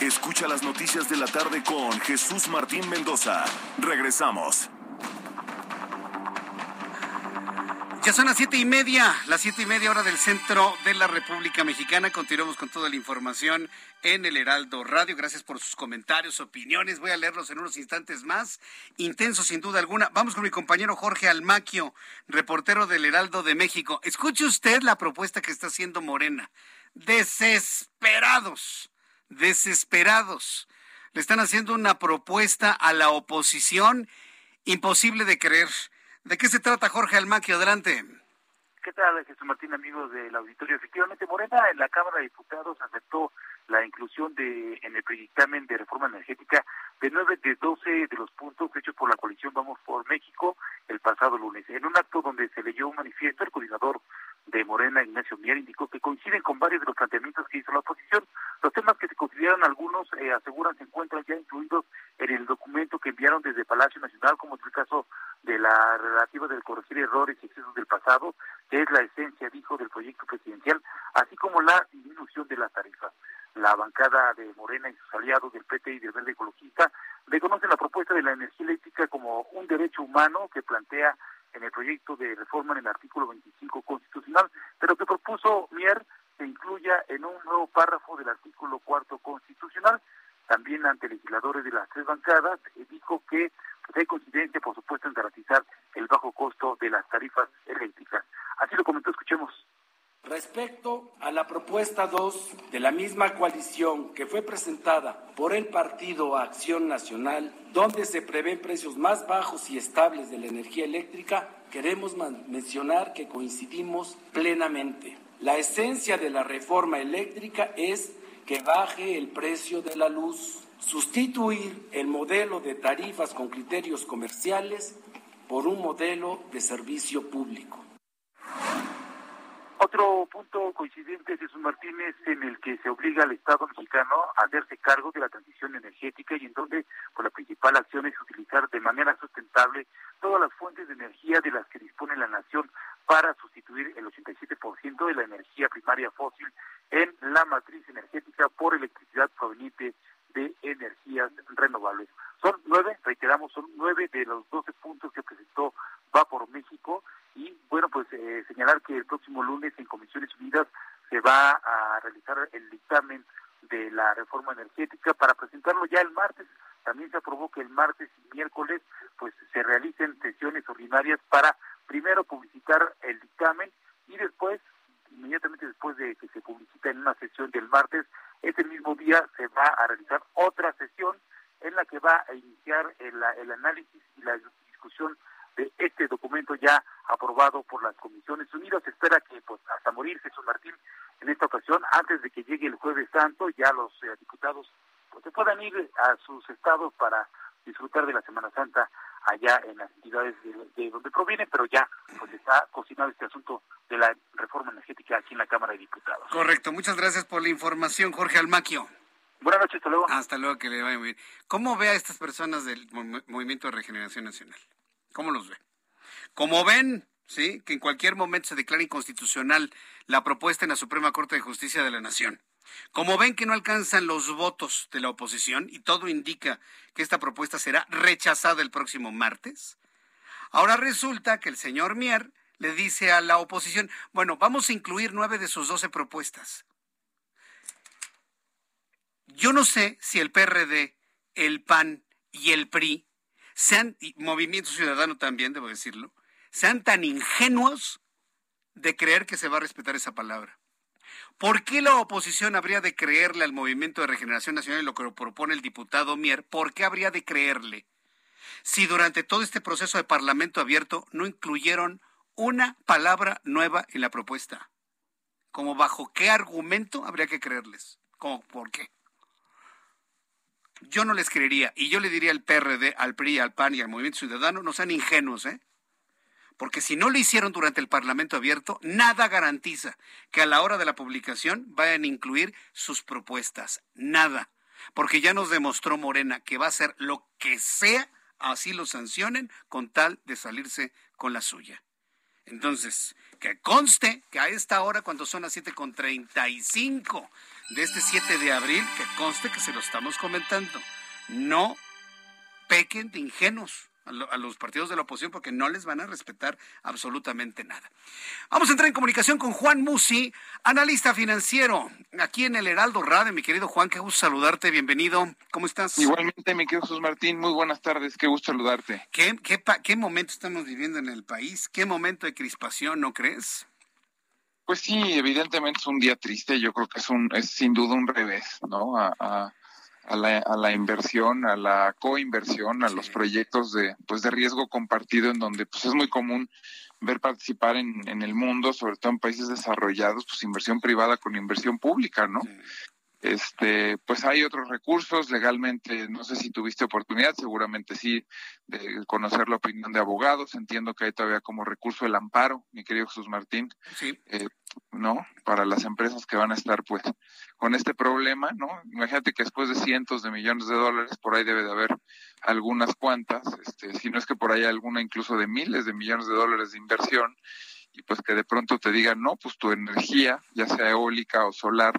Escucha las noticias de la tarde con Jesús Martín Mendoza. Regresamos. Ya son las siete y media, las siete y media hora del centro de la República Mexicana. Continuamos con toda la información en el Heraldo Radio. Gracias por sus comentarios, opiniones. Voy a leerlos en unos instantes más. Intenso, sin duda alguna. Vamos con mi compañero Jorge Almaquio, reportero del Heraldo de México. Escuche usted la propuesta que está haciendo Morena. Desesperados, desesperados. Le están haciendo una propuesta a la oposición imposible de creer. ¿De qué se trata, Jorge Almaquio? Adelante. ¿Qué tal, Jesús Martín, amigos del auditorio? Efectivamente, Morena en la Cámara de Diputados aceptó la inclusión de en el dictamen de reforma energética de nueve de doce de los puntos hechos por la coalición Vamos por México el pasado lunes. En un acto donde se leyó un manifiesto, el coordinador de Morena, Ignacio Mier, indicó que coinciden con varios de los planteamientos que hizo la oposición. Los temas que se consideran algunos eh, aseguran se encuentran ya incluidos en el documento que enviaron desde Palacio Nacional, como es el caso de la relativa del corregir errores y excesos del pasado, que es la esencia, dijo, del proyecto presidencial, así como la disminución de las tarifas. La bancada de Morena y sus aliados del PT y del Verde Ecologista reconocen la propuesta de la energía eléctrica como un derecho humano que plantea en el proyecto de reforma en el artículo 25 constitucional, pero que propuso Mier se incluya en un nuevo párrafo del artículo cuarto constitucional. También ante legisladores de las tres bancadas, eh, dijo que pues, hay coincidencia, por supuesto, en garantizar el bajo costo de las tarifas eléctricas. Así lo comentó, escuchemos. Respecto a la propuesta 2 de la misma coalición que fue presentada por el Partido Acción Nacional, donde se prevén precios más bajos y estables de la energía eléctrica, queremos mencionar que coincidimos plenamente. La esencia de la reforma eléctrica es que baje el precio de la luz, sustituir el modelo de tarifas con criterios comerciales por un modelo de servicio público. Otro punto coincidente, Jesús Martínez, en el que se obliga al Estado mexicano a hacerse cargo de la transición energética y en donde pues, la principal acción es utilizar de manera sustentable todas las fuentes de energía de las que dispone la nación para sustituir el 87% de la energía primaria fósil en la matriz energética por electricidad proveniente de energías renovables. Son nueve, reiteramos, son nueve de los doce puntos que presentó Va por México y bueno, pues eh, señalar que el próximo lunes en Comisiones Unidas se va a realizar el dictamen de la reforma energética para presentarlo ya el martes. También se aprobó que el martes y miércoles pues se realicen sesiones ordinarias para primero publicitar el dictamen y después, inmediatamente después de que se publicita en una sesión del martes, ese mismo día se va a realizar otra sesión en la que va a iniciar el, el análisis y la discusión de este documento ya aprobado por las Comisiones Unidas. Se espera que pues hasta morir Jesús Martín en esta ocasión, antes de que llegue el jueves santo, ya los eh, diputados pues, se puedan ir a sus estados para disfrutar de la Semana Santa allá en las entidades de, donde proviene, pero ya pues está cocinado este asunto de la reforma energética aquí en la Cámara de Diputados. Correcto, muchas gracias por la información, Jorge Almaquio. Buenas noches, hasta luego. Hasta luego, que le vaya muy bien. ¿Cómo ve a estas personas del Movimiento de Regeneración Nacional? ¿Cómo los ve? Como ven, sí, que en cualquier momento se declara inconstitucional la propuesta en la Suprema Corte de Justicia de la Nación. Como ven que no alcanzan los votos de la oposición y todo indica que esta propuesta será rechazada el próximo martes, ahora resulta que el señor Mier le dice a la oposición, bueno, vamos a incluir nueve de sus doce propuestas. Yo no sé si el PRD, el PAN y el PRI sean, y Movimiento Ciudadano también, debo decirlo, sean tan ingenuos de creer que se va a respetar esa palabra. ¿Por qué la oposición habría de creerle al Movimiento de Regeneración Nacional y lo que propone el diputado Mier? ¿Por qué habría de creerle? Si durante todo este proceso de Parlamento abierto no incluyeron una palabra nueva en la propuesta. ¿Como bajo qué argumento habría que creerles? ¿Cómo por qué? Yo no les creería. Y yo le diría al PRD, al PRI, al PAN y al Movimiento Ciudadano, no sean ingenuos, ¿eh? Porque si no lo hicieron durante el Parlamento abierto, nada garantiza que a la hora de la publicación vayan a incluir sus propuestas. Nada. Porque ya nos demostró Morena que va a hacer lo que sea, así lo sancionen, con tal de salirse con la suya. Entonces, que conste que a esta hora, cuando son las 7.35 de este 7 de abril, que conste que se lo estamos comentando, no pequen de ingenuos a, los partidos de la oposición porque no les van a respetar absolutamente nada. Vamos a entrar en comunicación con Juan Musi, analista financiero, aquí en el Heraldo Radio. Mi querido Juan, qué gusto saludarte, bienvenido. ¿Cómo estás? Igualmente, mi querido Jesús Martín, muy buenas tardes, qué gusto saludarte. ¿Qué, qué, qué momento estamos viviendo en el país? ¿Qué momento de crispación, no crees? Pues sí, evidentemente es un día triste, yo creo que es un es sin duda un revés, ¿no? a, a la, a la inversión, a la coinversión, a los proyectos de, pues de riesgo compartido en donde pues es muy común ver participar en, en el mundo, sobre todo en países desarrollados, pues inversión privada con inversión pública, ¿no? Este, pues hay otros recursos legalmente, no sé si tuviste oportunidad, seguramente sí, de conocer la opinión de abogados. Entiendo que hay todavía como recurso el amparo, mi querido Jesús Martín, sí. Eh, ¿no? Para las empresas que van a estar, pues, con este problema, ¿no? Imagínate que después de cientos de millones de dólares, por ahí debe de haber algunas cuantas, este, si no es que por ahí hay alguna incluso de miles de millones de dólares de inversión, y pues que de pronto te digan, no, pues tu energía, ya sea eólica o solar,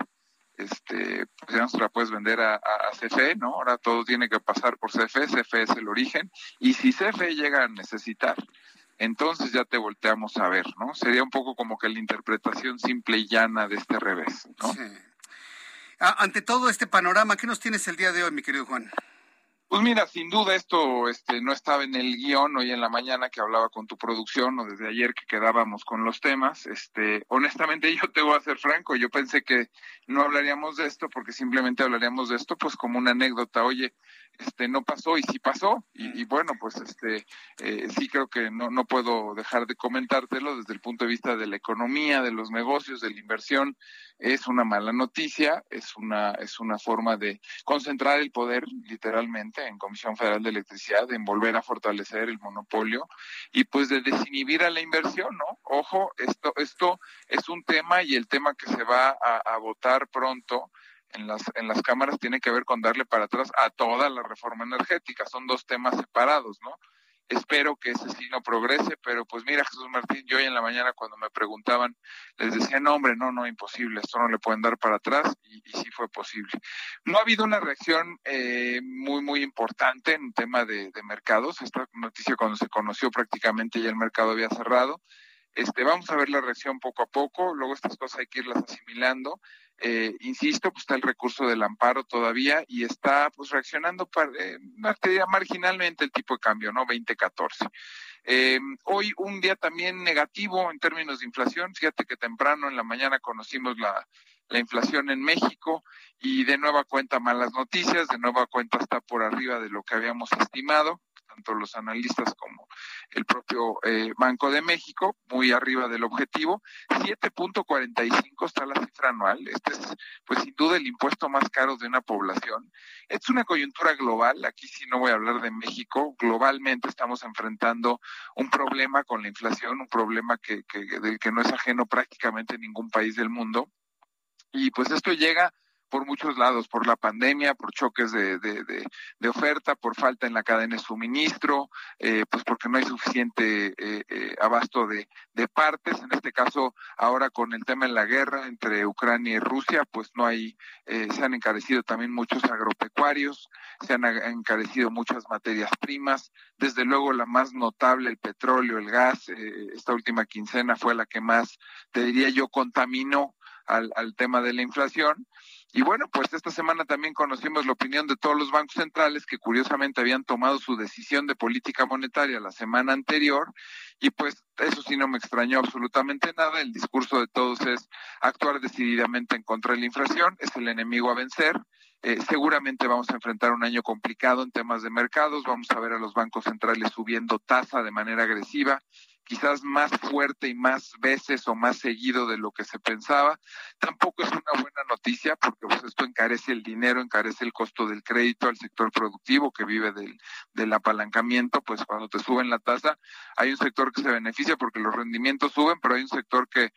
este, pues ya no se la puedes vender a, a, CFE, ¿no? Ahora todo tiene que pasar por CFE, CFE es el origen, y si CFE llega a necesitar entonces ya te volteamos a ver, ¿no? Sería un poco como que la interpretación simple y llana de este revés, ¿no? Ante todo este panorama, ¿qué nos tienes el día de hoy, mi querido Juan? Pues mira, sin duda esto este, no estaba en el guion hoy en la mañana que hablaba con tu producción o desde ayer que quedábamos con los temas. Este, honestamente yo te voy a ser franco, yo pensé que no hablaríamos de esto porque simplemente hablaríamos de esto pues como una anécdota. Oye, este no pasó y sí pasó y, bueno pues este eh, sí creo que no no puedo dejar de comentártelo desde el punto de vista de la economía de los negocios de la inversión es una mala noticia es una es una forma de concentrar el poder literalmente en Comisión Federal de Electricidad en volver a fortalecer el monopolio y pues de desinhibir a la inversión no ojo esto esto es un tema y el tema que se va a, a votar pronto en las, en las cámaras tiene que ver con darle para atrás a toda la reforma energética. Son dos temas separados, ¿no? Espero que ese sí no progrese, pero pues mira, Jesús Martín, yo hoy en la mañana cuando me preguntaban, les decía, no, hombre, no, no, imposible, esto no le pueden dar para atrás, y, sí fue posible. No ha habido una reacción eh, muy, muy importante en tema de, de mercados. Esta noticia cuando se conoció prácticamente ya el mercado había cerrado. Este, vamos a ver la reacción poco a poco, luego estas cosas hay que irlas asimilando. Eh, insisto, pues está el recurso del amparo todavía y está pues reaccionando para, eh, marginalmente el tipo de cambio, ¿no? 2014. Eh, hoy un día también negativo en términos de inflación. Fíjate que temprano en la mañana conocimos la, la inflación en México y de nueva cuenta malas noticias, de nueva cuenta está por arriba de lo que habíamos estimado tanto los analistas como el propio eh, Banco de México, muy arriba del objetivo. 7.45 está la cifra anual. Este es, pues sin duda, el impuesto más caro de una población. Es una coyuntura global. Aquí sí no voy a hablar de México. Globalmente estamos enfrentando un problema con la inflación, un problema que, que, del que no es ajeno prácticamente ningún país del mundo. Y pues esto llega por muchos lados, por la pandemia, por choques de, de, oferta, por falta en la cadena de suministro, eh, pues porque no hay suficiente eh, eh, abasto de, de partes. En este caso, ahora con el tema de la guerra entre Ucrania y Rusia, pues no hay, eh, se han encarecido también muchos agropecuarios, se han encarecido muchas materias primas, desde luego la más notable, el petróleo, el gas, eh, esta última quincena fue la que más, te diría yo, contaminó al, al tema de la inflación. Y bueno, pues esta semana también conocimos la opinión de todos los bancos centrales que curiosamente habían tomado su decisión de política monetaria la semana anterior y pues eso sí no me extrañó absolutamente nada. El discurso de todos es actuar decididamente en contra de la inflación, es el enemigo a vencer. Eh, seguramente vamos a enfrentar un año complicado en temas de mercados, vamos a ver a los bancos centrales subiendo tasa de manera agresiva, quizás más fuerte y más veces o más seguido de lo que se pensaba. Tampoco es una buena noticia porque pues, esto encarece el dinero, encarece el costo del crédito al sector productivo que vive del, apalancamiento, pues cuando te suben la tasa, hay un sector que se beneficia porque los rendimientos suben, pero hay un sector que,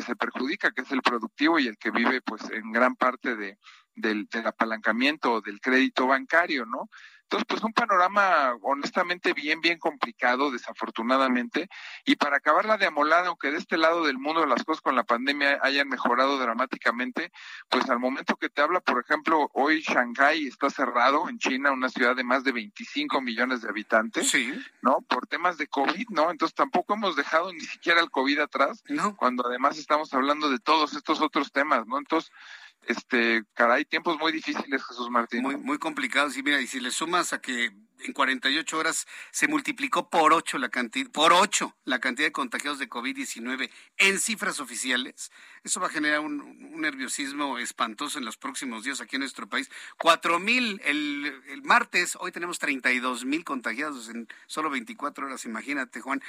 se perjudica, que es el productivo y el que vive pues en gran parte de, del, del apalancamiento o del crédito bancario, ¿no? Entonces, pues un panorama honestamente bien, bien complicado, desafortunadamente. Y para acabarla de amolar, aunque de este lado del mundo las cosas con la pandemia hayan mejorado dramáticamente, pues al momento que te habla, por ejemplo, hoy Shanghái está cerrado en China, una ciudad de más de 25 millones de habitantes, sí. ¿no? Por temas de COVID, ¿no? Entonces tampoco hemos dejado ni siquiera el COVID atrás, no. cuando además estamos hablando de todos estos otros temas, ¿no? Entonces, este, caray, tiempos muy difíciles, Jesús Martín. Muy, muy complicados. Y mira, y si le sumas a que en 48 horas se multiplicó por ocho la cantidad, por ocho la cantidad de contagiados de COVID-19 en cifras oficiales. Eso va a generar un, nerviosismo espantoso en los próximos días aquí en nuestro país. Cuatro mil el, el martes, hoy tenemos 32 mil contagiados en solo 24 horas, imagínate, Juan.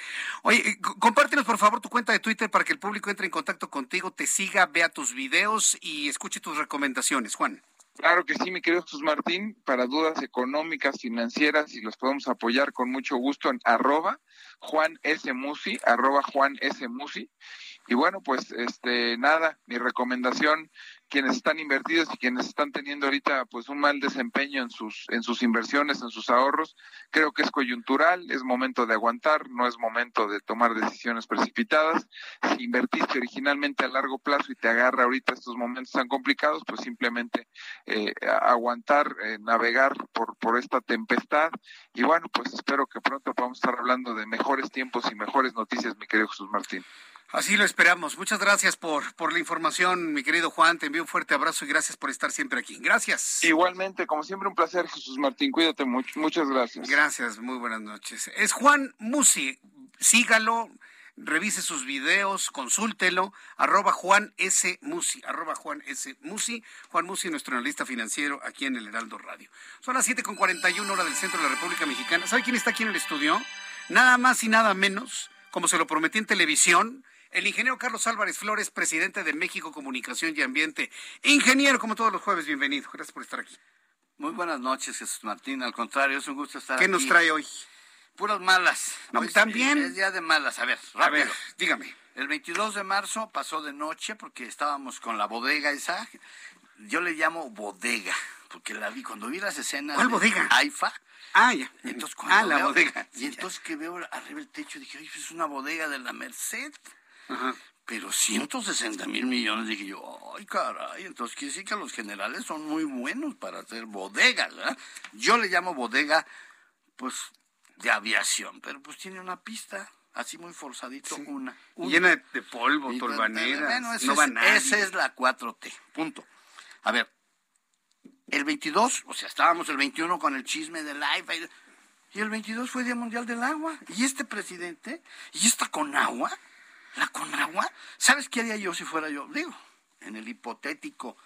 Oye, compártenos por favor tu cuenta de Twitter para que el público entre en contacto contigo, te siga, vea tus videos y escuche tus recomendaciones, Juan. Claro que sí, mi querido Jesús Martín, para dudas económicas, financieras, y los podemos apoyar con mucho gusto en arroba Juan S. Musi, arroba Juan S. Musi. Y bueno, pues este nada, mi recomendación quienes están invertidos y quienes están teniendo ahorita pues un mal desempeño en sus en sus inversiones, en sus ahorros, creo que es coyuntural, es momento de aguantar, no es momento de tomar decisiones precipitadas. Si invertiste originalmente a largo plazo y te agarra ahorita estos momentos tan complicados, pues simplemente eh, aguantar, eh, navegar por por esta tempestad y bueno, pues espero que pronto podamos estar hablando de mejores tiempos y mejores noticias, mi querido Jesús Martín. Así lo esperamos. Muchas gracias por, por la información, mi querido Juan. Te envío un fuerte abrazo y gracias por estar siempre aquí. Gracias. Igualmente, como siempre, un placer, Jesús Martín. Cuídate mucho. Muchas gracias. Gracias, muy buenas noches. Es Juan Musi. Sígalo, revise sus videos, consúltelo. Arroba Juan S. Musi. Arroba Juan S. Musi. Juan Musi, nuestro analista financiero aquí en el Heraldo Radio. Son las 7.41 hora del centro de la República Mexicana. ¿Sabe quién está aquí en el estudio? Nada más y nada menos, como se lo prometí en televisión el ingeniero Carlos Álvarez Flores, presidente de México Comunicación y Ambiente. Ingeniero, como todos los jueves, bienvenido. Gracias por estar aquí. Muy buenas noches, Jesús Martín. Al contrario, es un gusto estar aquí. ¿Qué nos trae hoy? Puras malas. No, también. Es día de malas. A ver, rápido. A ver, dígame. El 22 de marzo pasó de noche porque estábamos con la bodega esa. Yo le llamo bodega porque la vi cuando vi las escenas. ¿Cuál bodega? AIFA. Ah, ya. Entonces, ah, la bodega. Y entonces que veo arriba el techo dije, oye, pues es una bodega de la Merced. Pero 160 mil millones, dije yo, ay caray, entonces quiere decir que los generales son muy buenos para hacer bodegas, ¿verdad? Yo le llamo bodega, pues, de aviación, pero pues tiene una pista, así muy forzadito, una, Llena de polvo, tolvanera, bueno, no va Esa es la 4T, punto. A ver, el 22, o sea, estábamos el 21 con el chisme del live, y el 22 fue Día Mundial del Agua, y este presidente, y esta con agua, la Conagua, ¿sabes qué haría yo si fuera yo? Digo, en el hipotético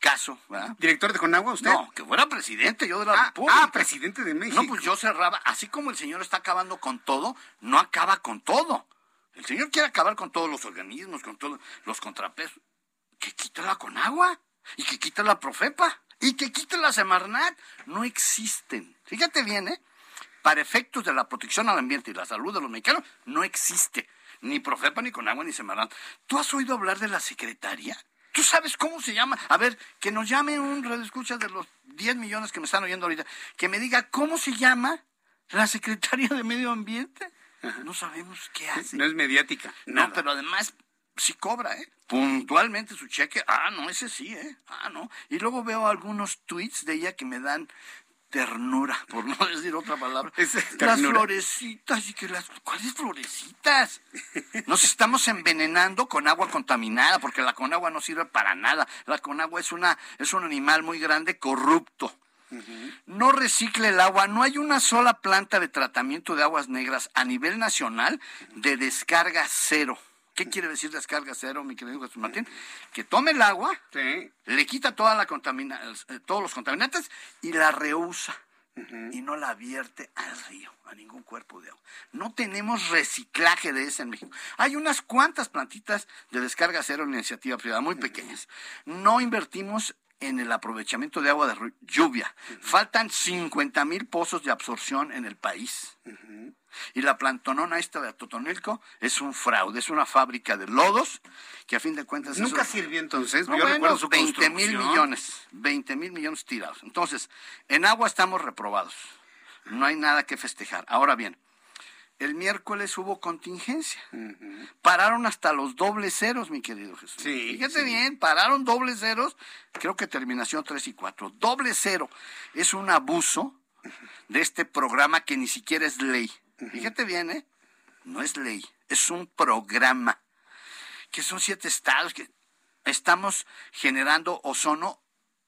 caso, ¿verdad? ¿Director de Conagua usted? No, que fuera presidente yo de la ah, República. Ah, presidente de México. No, pues yo cerraba, así como el señor está acabando con todo, no acaba con todo. El señor quiere acabar con todos los organismos, con todos los contrapesos. Que quita la Conagua y que quita la Profepa y que quita la Semarnat. No existen. Fíjate bien, ¿eh? Para efectos de la protección al ambiente y la salud de los mexicanos, no existe ni Profepa, ni con agua, ni Semarán. ¿Tú has oído hablar de la secretaria? ¿Tú sabes cómo se llama? A ver, que nos llame un escucha de los 10 millones que me están oyendo ahorita, que me diga cómo se llama la secretaria de Medio Ambiente. No sabemos qué hace. No es mediática. No, pero además sí cobra, ¿eh? Puntualmente su cheque. Ah, no, ese sí, ¿eh? Ah, no. Y luego veo algunos tweets de ella que me dan ternura, por no decir otra palabra. las florecitas y que las ¿cuáles florecitas? Nos estamos envenenando con agua contaminada porque la conagua no sirve para nada. La conagua es una es un animal muy grande corrupto. No recicle el agua, no hay una sola planta de tratamiento de aguas negras a nivel nacional de descarga cero. ¿Qué quiere decir descarga cero, mi querido Jesús Martín? Que tome el agua, le quita toda la contamina, eh, todos los contaminantes y la reusa. Y no la vierte al río, a ningún cuerpo de agua. No tenemos reciclaje de ese en México. Hay unas cuantas plantitas de descarga cero en iniciativa privada, muy pequeñas. No invertimos en el aprovechamiento de agua de lluvia. Faltan 50 mil pozos de absorción en el país. Y la plantonona esta de Totonilco es un fraude, es una fábrica de lodos que a fin de cuentas... Nunca sirvió entonces, no, bueno, 20 mil millones, 20 mil millones tirados. Entonces, en agua estamos reprobados. No hay nada que festejar. Ahora bien, el miércoles hubo contingencia. Pararon hasta los dobles ceros, mi querido Jesús. Sí, Fíjate bien, pararon dobles ceros, creo que terminación 3 y 4. Doble cero es un abuso de este programa que ni siquiera es ley. Fíjate bien, ¿eh? No es ley, es un programa. Que son siete estados que estamos generando ozono,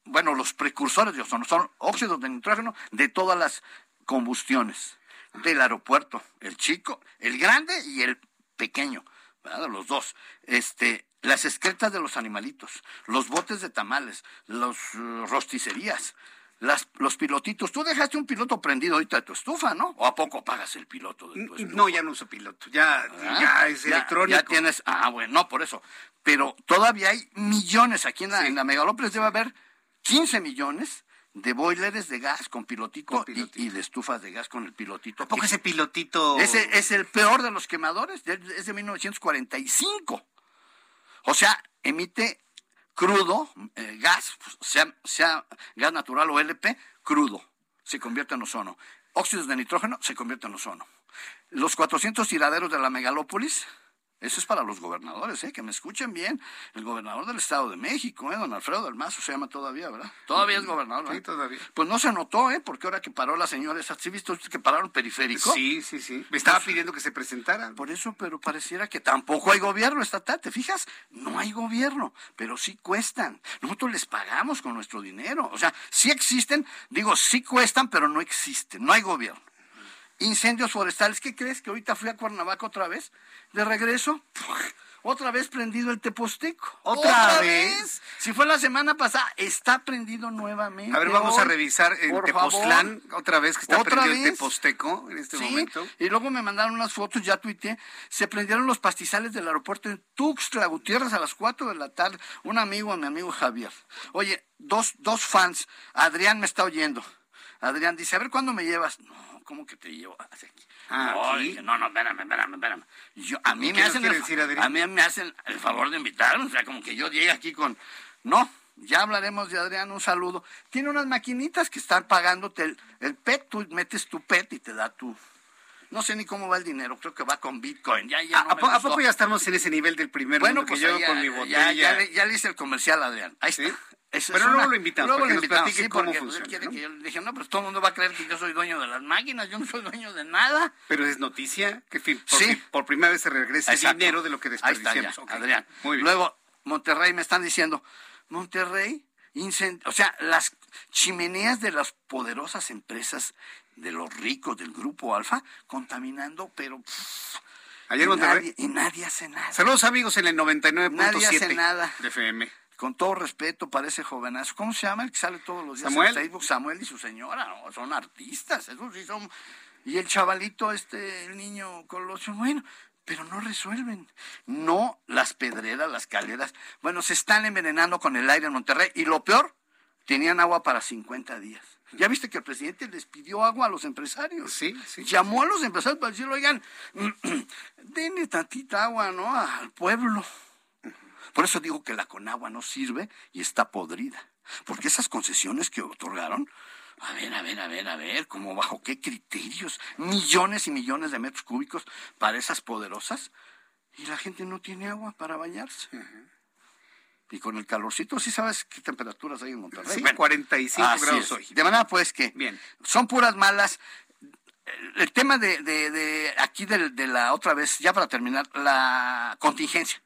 bueno, los precursores de ozono son óxidos de nitrógeno de todas las combustiones del aeropuerto, el chico, el grande y el pequeño, ¿verdad? los dos. Este, las excretas de los animalitos, los botes de tamales, los uh, rosticerías, las, los pilotitos. Tú dejaste un piloto prendido ahorita de tu estufa, ¿no? ¿O a poco pagas el piloto de tu estufa? No, ya no uso piloto, ya, ¿Ah? ya es electrónico. Ya tienes, ah, bueno, no, por eso. Pero todavía hay millones, aquí en la, en la Megalópolis debe haber 15 millones de boilers de gas con pilotito, Y, de estufas de gas con el pilotito. ¿Por qué ese pilotito? Ese es el peor de los quemadores, es de 1945. O sea, emite crudo, eh, gas, pues, sea, sea gas natural o LP, crudo, se convierte en ozono. Óxidos de nitrógeno se convierte en ozono. Los 400 tiraderos de la megalópolis, eso es para los gobernadores, ¿eh? que me escuchen bien. El gobernador del Estado de México, ¿eh? don Alfredo del Mazo, se llama todavía, ¿verdad? Todavía es gobernador. Sí, todavía. Pues no se notó, ¿eh? Porque ahora que paró la señora esa, ¿sí visto que pararon periférico? Sí, sí, sí. Me estaba pidiendo que se presentaran. Por eso, pero pareciera que tampoco hay gobierno estatal. ¿Te fijas? No hay gobierno, pero sí cuestan. Nosotros les pagamos con nuestro dinero. O sea, sí existen, digo, sí cuestan, pero no existen. No hay gobierno. Incendios forestales, ¿qué crees? Que ahorita fui a Cuernavaca otra vez, de regreso, otra vez prendido el Teposteco. ¿Otra, vez? Si fue la semana pasada, está prendido nuevamente. A ver, vamos a revisar el Tepoztlán, otra vez que está prendido el Teposteco en este momento. Y luego me mandaron unas fotos, ya tuiteé, se prendieron los pastizales del aeropuerto en Tuxtla Gutiérrez a las 4 de la tarde. Un amigo, mi amigo Javier. Oye, dos, dos fans, Adrián me está oyendo. Adrián dice, a ver, ¿cuándo me llevas? No, ¿cómo que te llevo hacia aquí? Ah, no, ¿aquí? dije, no, no, espérame, espérame, espérame. Yo, a mí ¿Qué me hacen el, decir, a mí me hacen el favor de invitarme, o sea, como que yo llegue aquí con, no, ya hablaremos de Adrián, un saludo. Tiene unas maquinitas que están pagándote el, el PET, tú metes tu PET y te da tu, no sé ni cómo va el dinero, creo que va con Bitcoin. Ya, ya ¿A, no a me po- a gustó. poco ya estamos en ese nivel del primer Bueno, mundo pues que yo ya, con mi ya- botella? Ya, le, ya le hice el comercial Adrián. Ahí está. Eso Pero luego una- lo invitamos luego para que nos platique sí, cómo porque, pues, funciona, quiere ¿no? que yo le dije, no, pero todo el mundo va a creer que yo soy dueño de las máquinas, yo no soy dueño de nada. Pero es noticia que por, Sí. por primera vez se regrese Exacto. dinero de lo que Ahí está ya, desperdiciamos. Ok. Adrián. Muy bien. Luego, Monterrey me están diciendo, Monterrey, incend- o sea, las chimeneas de las poderosas empresas de los ricos del grupo Alfa contaminando, pero pff, Ayer y Monterrey. nadie- y nadie hace nada. Saludos amigos en el 99.7 Nadie hace nada. de FM. Con todo respeto para ese jovenazo, ¿cómo se llama el que sale todos los días Samuel. en Facebook? Samuel y su señora, no, son artistas, esos sí son. Y el chavalito, este, el niño Colosio, bueno, pero no resuelven. No las pedreras, las caleras. Bueno, se están envenenando con el aire en Monterrey. Y lo peor, tenían agua para 50 días. ¿Ya viste que el presidente les pidió agua a los empresarios? Sí, sí. Llamó a los empresarios para decirle, oigan, denle tantita agua, ¿no? Al pueblo. Por eso digo que la Conagua no sirve y está podrida. Porque esas concesiones que otorgaron, a ver, a ver, a ver, a ver, ¿cómo bajo qué criterios? Millones y millones de metros cúbicos para esas poderosas y la gente no tiene agua para bañarse. Y con el calorcito, ¿sí sabes qué temperaturas hay en Monterrey? Sí, Bueno, 45 así grados es. hoy. De manera pues que Bien. son puras malas. El- tema de, de, de aquí de, la otra vez, ya para terminar, la contingencia.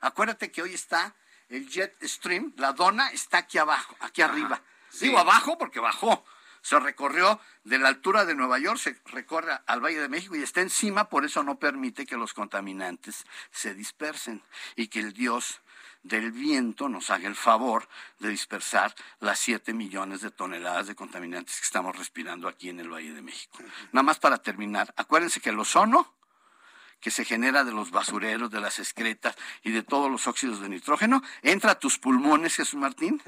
Acuérdate que hoy está el Jet Stream, la dona está aquí abajo, aquí arriba. sí. Digo abajo porque bajó. Se recorrió de la altura de Nueva York, se recorre al Valle de México y está encima, por eso no permite que los contaminantes se dispersen y que el Dios del viento nos haga el favor de dispersar las 7 millones de toneladas de contaminantes que estamos respirando aquí en el Valle de México. Nada más para terminar, acuérdense que el ozono que se genera de los basureros, de las excretas y de todos los óxidos de nitrógeno, entra a tus pulmones, Jesús Martín,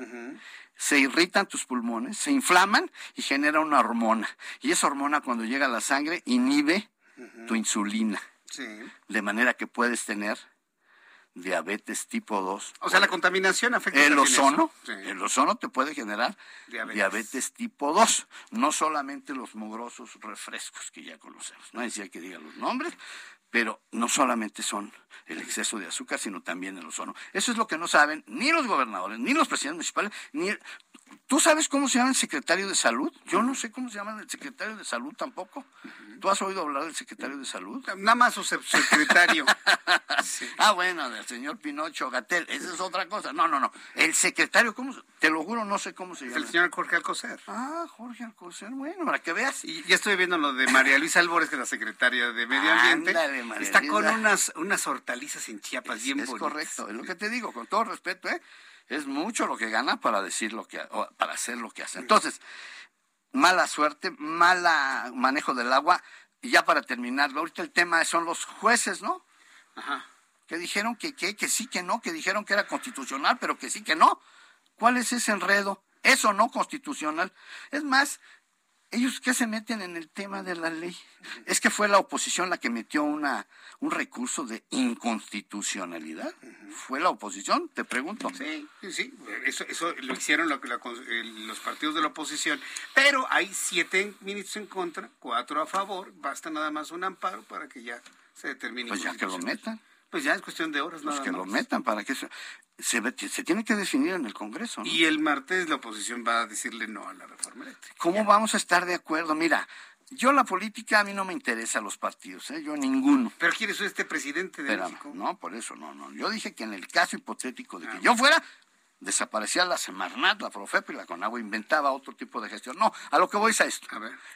se irritan tus pulmones, se inflaman y genera una hormona. Y esa hormona cuando llega a la sangre inhibe tu insulina, Sí. de manera que puedes tener diabetes tipo 2. O sea, la contaminación afecta El ozono, Sí. el ozono te puede generar Diabetes. diabetes. tipo 2, no solamente los mugrosos refrescos que ya conocemos. No decía que diga los nombres, pero no solamente son el exceso de azúcar, sino también el ozono. Eso es lo que no saben ni los gobernadores, ni los presidentes municipales, ni... ¿Tú sabes cómo se llama el secretario de salud? Yo no sé cómo se llama el secretario de salud tampoco. ¿Tú has oído hablar del secretario de salud? Nada más su se- secretario. Ah, bueno, del señor Pinocho Gatel, esa es otra cosa. No, no, no. El secretario, ¿cómo? se- Te lo juro, no sé cómo se Es llama. el señor Jorge Alcocer. Ah, Jorge Alcocer, bueno, para que veas. Y ya estoy viendo lo de María Luisa Albores, que es la secretaria de Medio Ambiente. Ándale, María Está con unas, unas hortalizas en Chiapas bien es bonitas. correcto, es lo que te digo, con todo respeto, ¿eh? Es mucho lo que gana para decir lo que, para hacer lo que hace. Entonces, mala suerte, mala manejo del agua. Y ya para terminar, ahorita el tema son los jueces, ¿no? Ajá. Que dijeron que, que, que sí, que no, que dijeron que era constitucional, pero que sí, que no. ¿Cuál es ese enredo? Eso no constitucional. Es más, ellos qué se meten en el tema de la ley. Es que fue la oposición la que metió una un recurso de inconstitucionalidad. Fue la oposición, te pregunto. Sí, sí, eso, eso lo hicieron los partidos de la oposición. Pero hay siete ministros en contra, cuatro a favor. Basta nada más un amparo para que ya se determine. Pues ya que lo metan. Pues ya es cuestión de horas. Pues nada que lo metan para que se, se, tiene que definir en el Congreso. Y el martes la oposición va a decirle no a la reforma eléctrica. ¿Cómo vamos a estar de acuerdo? Mira, yo la política a mí no me interesa los partidos, ¿eh? yo ninguno. Pero quieres ser este presidente de México. No, por eso no, no. Yo dije que en el caso hipotético de que ah. yo fuera, desaparecía la Semarnat, la Profepa y la Conagua, inventaba otro tipo de gestión. No, a lo que voy es a esto.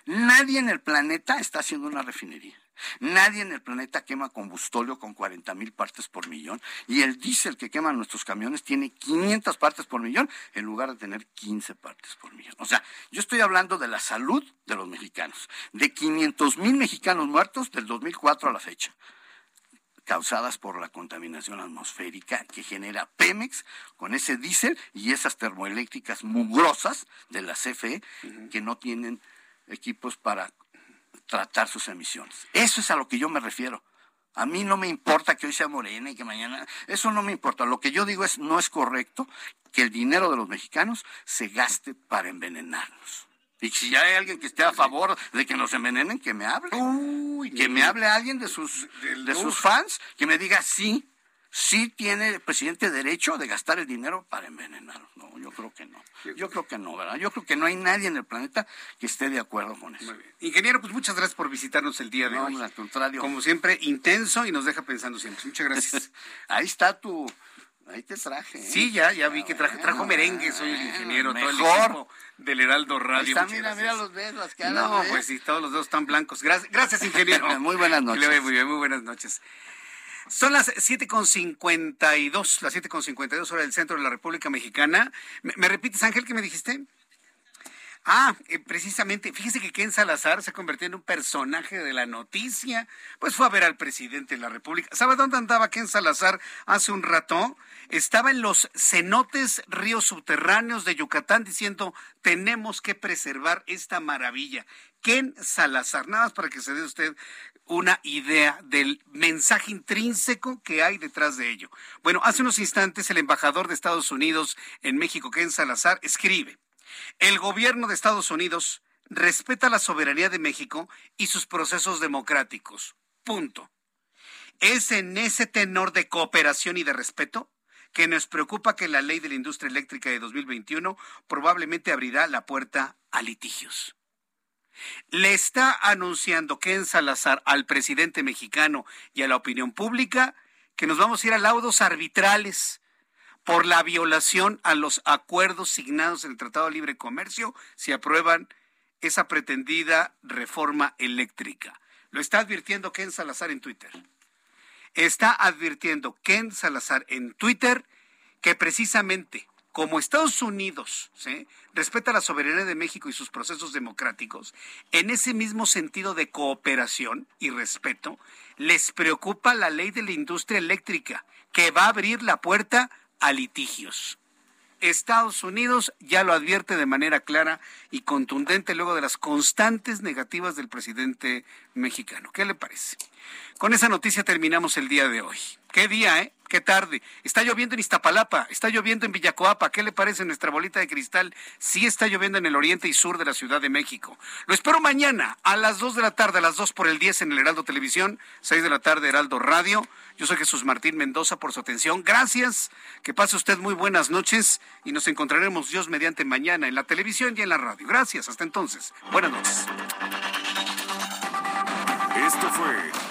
Nadie en el planeta está haciendo una refinería. Nadie en el planeta quema combustóleo con 40 mil partes por millón y el diésel que queman nuestros camiones tiene 500 partes por millón en lugar de tener 15 partes por millón. O sea, yo estoy hablando de la salud de los mexicanos, de 500 mil mexicanos muertos del 2004 a la fecha causadas por la contaminación atmosférica que genera Pemex con ese diésel y esas termoeléctricas mugrosas de la CFE que no tienen equipos para tratar sus emisiones. Eso es a lo que yo me refiero. A mí no me importa que hoy sea morena y que mañana, eso no me importa. Lo que yo digo es, no es correcto que el dinero de los mexicanos se gaste para envenenarnos. Y si hay alguien que esté a favor de que nos envenenen, que me hable. que me hable alguien de sus, de sus fans, que me diga sí, sí tiene el presidente derecho de gastar el dinero para envenenar. No, yo creo que no. Yo creo que no, ¿verdad? Yo creo que no hay nadie en el planeta que esté de acuerdo con eso. Ingeniero, pues muchas gracias por visitarnos el día de hoy. No, al contrario. Como siempre, intenso y nos deja pensando siempre. Muchas gracias. Ahí está tu Ahí te traje. ¿eh? Sí, ya, ya vi que traje, trajo merengue, soy el ingeniero, todo el equipo del Heraldo Radio. Está, mira, mira los dedos, las caras. No, ¿eh? pues sí, todos los dedos están blancos. Gracias, gracias ingeniero. muy buenas noches. Muy bien, muy buenas noches. Son las 7.52, las 7.52 horas del centro de la República Mexicana. ¿Me, ¿Me, repites, Ángel, qué me dijiste? Ah, eh, precisamente, fíjese que Ken Salazar se convirtió en un personaje de la noticia, pues fue a ver al presidente de la República. ¿Sabe dónde andaba Ken Salazar hace un rato? Estaba en los cenotes ríos subterráneos de Yucatán diciendo, tenemos que preservar esta maravilla. Ken Salazar, nada más para que se dé usted una idea del mensaje intrínseco que hay detrás de ello. Bueno, hace unos instantes el embajador de Estados Unidos en México, Ken Salazar, escribe. El gobierno de Estados Unidos respeta la soberanía de México y sus procesos democráticos. Punto. Es en ese tenor de cooperación y de respeto que nos preocupa que la ley de la industria eléctrica de 2021 probablemente abrirá la puerta a litigios. Le está anunciando Ken Salazar al presidente mexicano y a la opinión pública que nos vamos a ir a laudos arbitrales por la violación a los acuerdos signados en el Tratado de Libre Comercio si aprueban esa pretendida reforma eléctrica. Lo está advirtiendo Ken Salazar en Twitter. Está advirtiendo Ken Salazar en Twitter que precisamente como Estados Unidos respeta la soberanía de México y sus procesos democráticos, en ese mismo sentido de cooperación y respeto, les preocupa la ley de la industria eléctrica, que va a abrir la puerta a litigios. Estados Unidos ya lo advierte de manera clara y contundente luego de las constantes negativas del presidente mexicano. ¿Qué le parece? Con esa noticia terminamos el día de hoy. Qué día, ¿eh? Qué tarde. Está lloviendo en Iztapalapa, está lloviendo en Villacoapa. ¿Qué le parece nuestra bolita de cristal? Sí está lloviendo en el oriente y sur de la Ciudad de México. Lo espero mañana a las 2 de la tarde, a las 2 por el 10 en el Heraldo Televisión, 6 de la tarde Heraldo Radio. Yo soy Jesús Martín Mendoza por su atención. Gracias. Que pase usted muy buenas noches y nos encontraremos Dios mediante mañana en la televisión y en la radio. Gracias. Hasta entonces. Buenas noches. Esto fue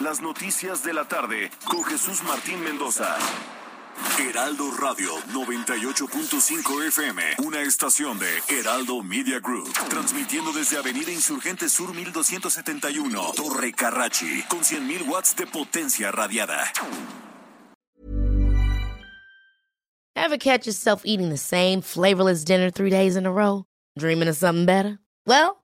las noticias de la tarde con Jesús Martín Mendoza. Heraldo Radio 98.5 FM, una estación de Heraldo Media Group, transmitiendo desde Avenida Insurgente Sur 1271, Torre Carrachi, con 100.000 watts de potencia radiada. Ever catch yourself eating the same flavorless dinner three days in a row? Dreaming of something better? Well,